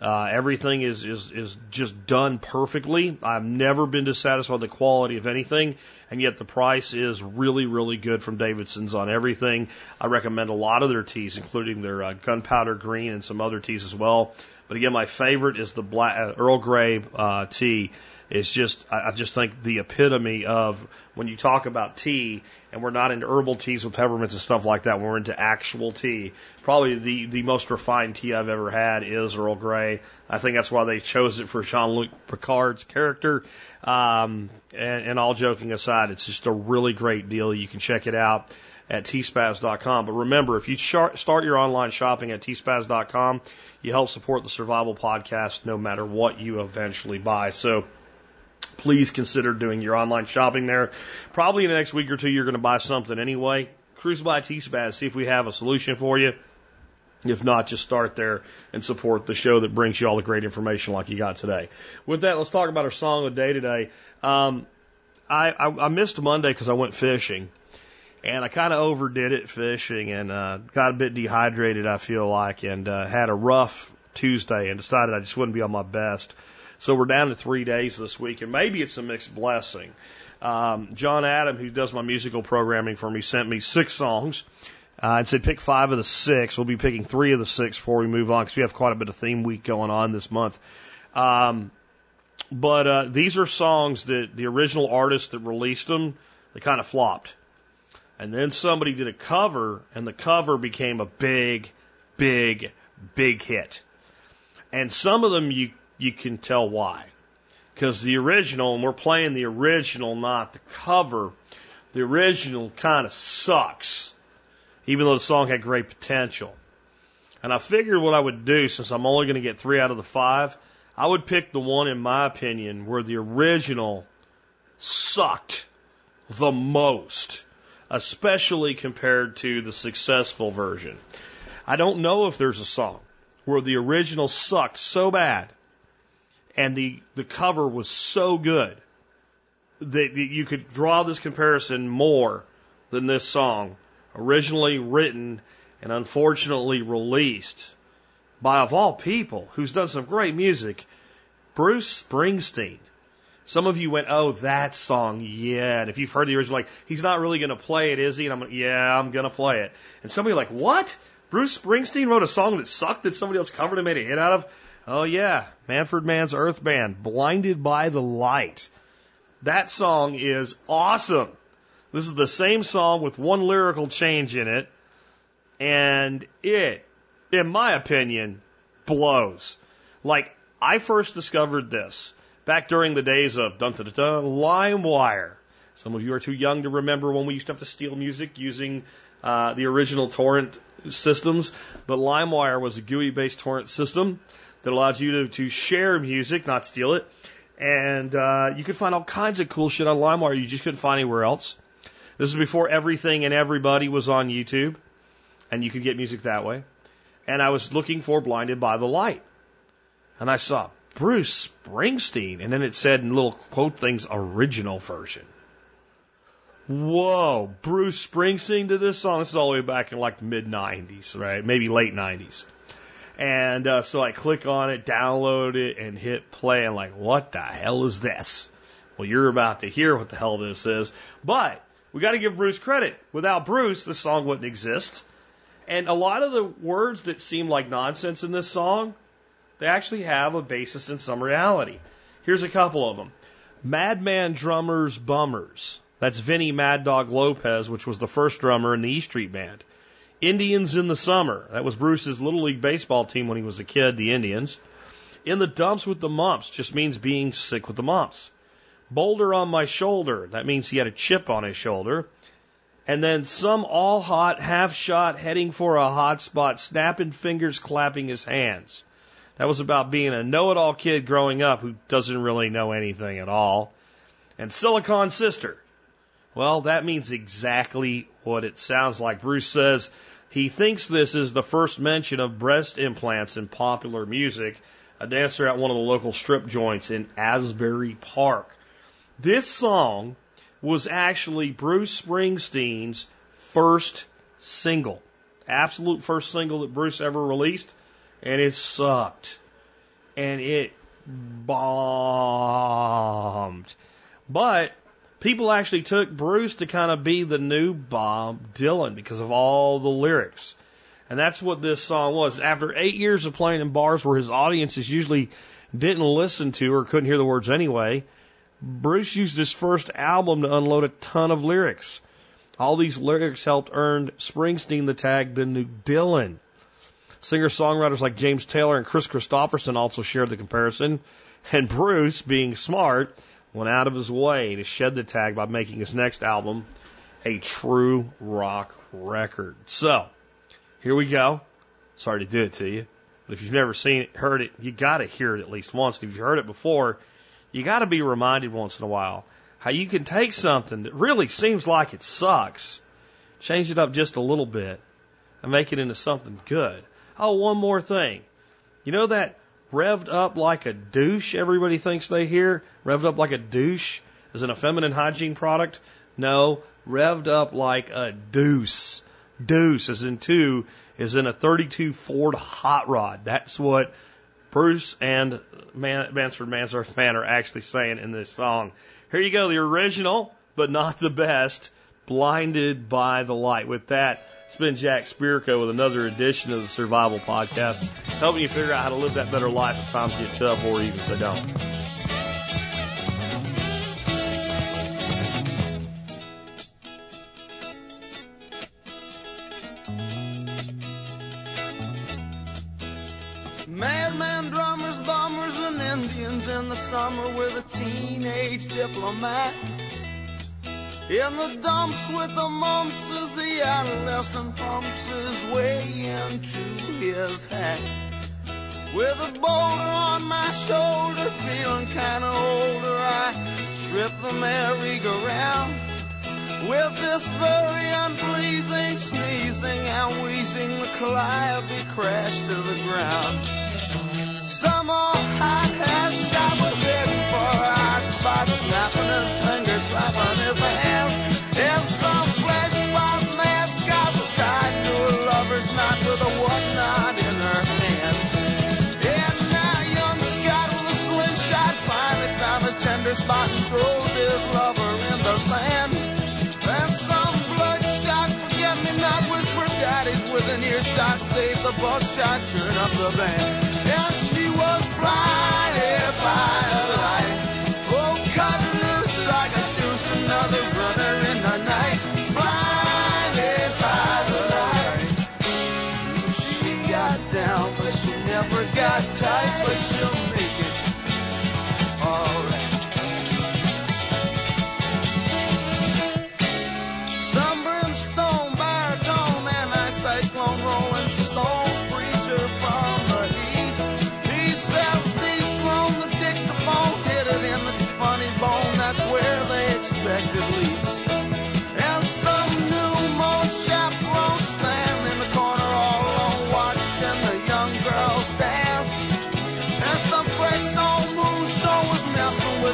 Uh, everything is, is, is just done perfectly. I've never been dissatisfied with the quality of anything, and yet the price is really, really good from Davidson's on everything. I recommend a lot of their teas, including their uh, gunpowder green and some other teas as well. But again, my favorite is the black uh, Earl Grey uh, tea. Is just, I, just think the epitome of when you talk about tea, and we're not into herbal teas with peppermints and stuff like that. We're into actual tea, probably the the most refined tea I've ever had is Earl Grey. I think that's why they chose it for Jean-Luc Picard's character. Um, and, and all joking aside, it's just a really great deal. You can check it out at tspaz.com. But remember, if you start your online shopping at tspaz.com, you help support the Survival Podcast no matter what you eventually buy. So please consider doing your online shopping there. Probably in the next week or two, you're going to buy something anyway. Cruise by T-Spaz, see if we have a solution for you. If not, just start there and support the show that brings you all the great information like you got today. With that, let's talk about our song of the day today. Um, I, I, I missed Monday because I went fishing and I kind of overdid it fishing and uh, got a bit dehydrated. I feel like, and uh, had a rough Tuesday, and decided I just wouldn't be on my best. So we're down to three days this week, and maybe it's a mixed blessing. Um, John Adam, who does my musical programming for me, sent me six songs. Uh, and said pick five of the six. We'll be picking three of the six before we move on because we have quite a bit of theme week going on this month. Um, but uh, these are songs that the original artist that released them, they kind of flopped. And then somebody did a cover, and the cover became a big, big, big hit. And some of them you you can tell why. Because the original, and we're playing the original, not the cover, the original kind of sucks, even though the song had great potential. And I figured what I would do, since I'm only going to get three out of the five, I would pick the one, in my opinion, where the original sucked the most especially compared to the successful version. I don't know if there's a song where the original sucked so bad and the, the cover was so good that you could draw this comparison more than this song, originally written and unfortunately released by, of all people, who's done some great music, Bruce Springsteen. Some of you went, oh, that song, yeah. And if you've heard the original, like, he's not really going to play it, is he? And I'm like, yeah, I'm going to play it. And somebody like, what? Bruce Springsteen wrote a song that sucked that somebody else covered and made a hit out of? Oh, yeah. Manfred Mann's Earth Band, Blinded by the Light. That song is awesome. This is the same song with one lyrical change in it. And it, in my opinion, blows. Like, I first discovered this back during the days of dun dun dun, LimeWire. Some of you are too young to remember when we used to have to steal music using uh, the original torrent systems, but LimeWire was a GUI-based torrent system that allowed you to, to share music, not steal it. And uh, you could find all kinds of cool shit on LimeWire you just couldn't find anywhere else. This was before everything and everybody was on YouTube, and you could get music that way. And I was looking for Blinded by the Light. And I saw Bruce Springsteen. And then it said in little quote things, original version. Whoa, Bruce Springsteen did this song. This is all the way back in like the mid 90s, right? Maybe late 90s. And uh, so I click on it, download it, and hit play. And like, what the hell is this? Well, you're about to hear what the hell this is. But we got to give Bruce credit. Without Bruce, the song wouldn't exist. And a lot of the words that seem like nonsense in this song they actually have a basis in some reality. Here's a couple of them. Madman Drummers Bummers. That's Vinny Mad Dog Lopez, which was the first drummer in the E Street Band. Indians in the Summer. That was Bruce's Little League Baseball team when he was a kid, the Indians. In the Dumps with the Mumps just means being sick with the mumps. Boulder on my shoulder. That means he had a chip on his shoulder. And then some all hot, half shot, heading for a hot spot, snapping fingers, clapping his hands. That was about being a know it all kid growing up who doesn't really know anything at all. And Silicon Sister. Well, that means exactly what it sounds like. Bruce says he thinks this is the first mention of breast implants in popular music. A dancer at one of the local strip joints in Asbury Park. This song was actually Bruce Springsteen's first single. Absolute first single that Bruce ever released and it sucked. And it bombed. But people actually took Bruce to kind of be the new Bob Dylan because of all the lyrics. And that's what this song was. After eight years of playing in bars where his audiences usually didn't listen to or couldn't hear the words anyway, Bruce used his first album to unload a ton of lyrics. All these lyrics helped earn Springsteen the tag the new Dylan. Singer songwriters like James Taylor and Kris Kristofferson also shared the comparison. And Bruce, being smart, went out of his way to shed the tag by making his next album a true rock record. So, here we go. Sorry to do it to you. But if you've never seen it, heard it, you got to hear it at least once. If you've heard it before, you got to be reminded once in a while how you can take something that really seems like it sucks, change it up just a little bit, and make it into something good. Oh, one more thing. You know that revved up like a douche everybody thinks they hear? Revved up like a douche is an a feminine hygiene product? No, revved up like a deuce. Deuce, is in two, is in a 32 Ford Hot Rod. That's what Bruce and Man- Mansford Mansurf Man are actually saying in this song. Here you go, the original, but not the best, Blinded by the Light. With that, it's been Jack Spirko with another edition of the Survival Podcast, helping you figure out how to live that better life if times get tough or even if they don't. In the dumps with the mumps as the adolescent pumps his way into his hat. With a boulder on my shoulder, feeling kinda older, I trip the merry-go-round. With this very unpleasing sneezing and wheezing, the calliope crashed to the ground. Some old hot hat shot was heading for a spot, snapping his fingers, clapping his up the band.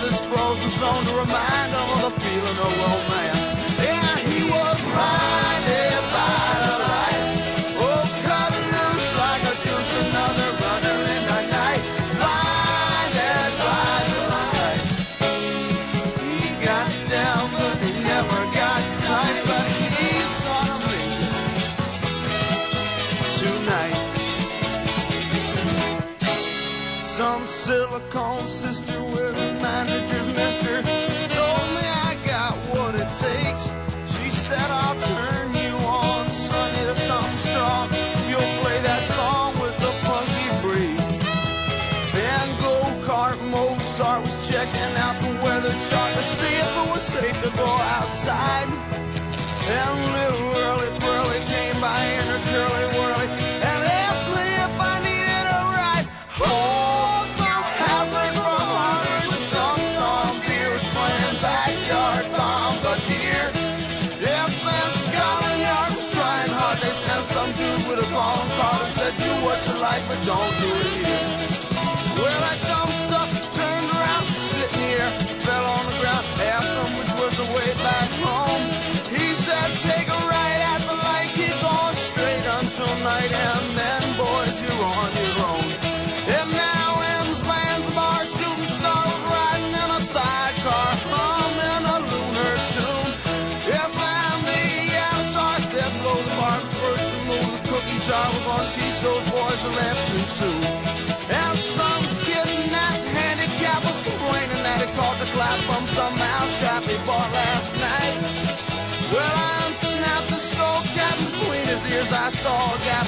Messing with his frozen zone to remind of the feeling of romance. Yeah, go outside. And little whirly whirly came by in her curly whirly and asked me if I needed a ride. Oh, some hazard from beers playing backyard. Yes, Yard was trying hard. They sent some dude with a calling card and said, do what you like, but don't do it caught the clap from some mousetrap he bought last night. Well, I unsnapped the skull cap between his ears. I saw a gap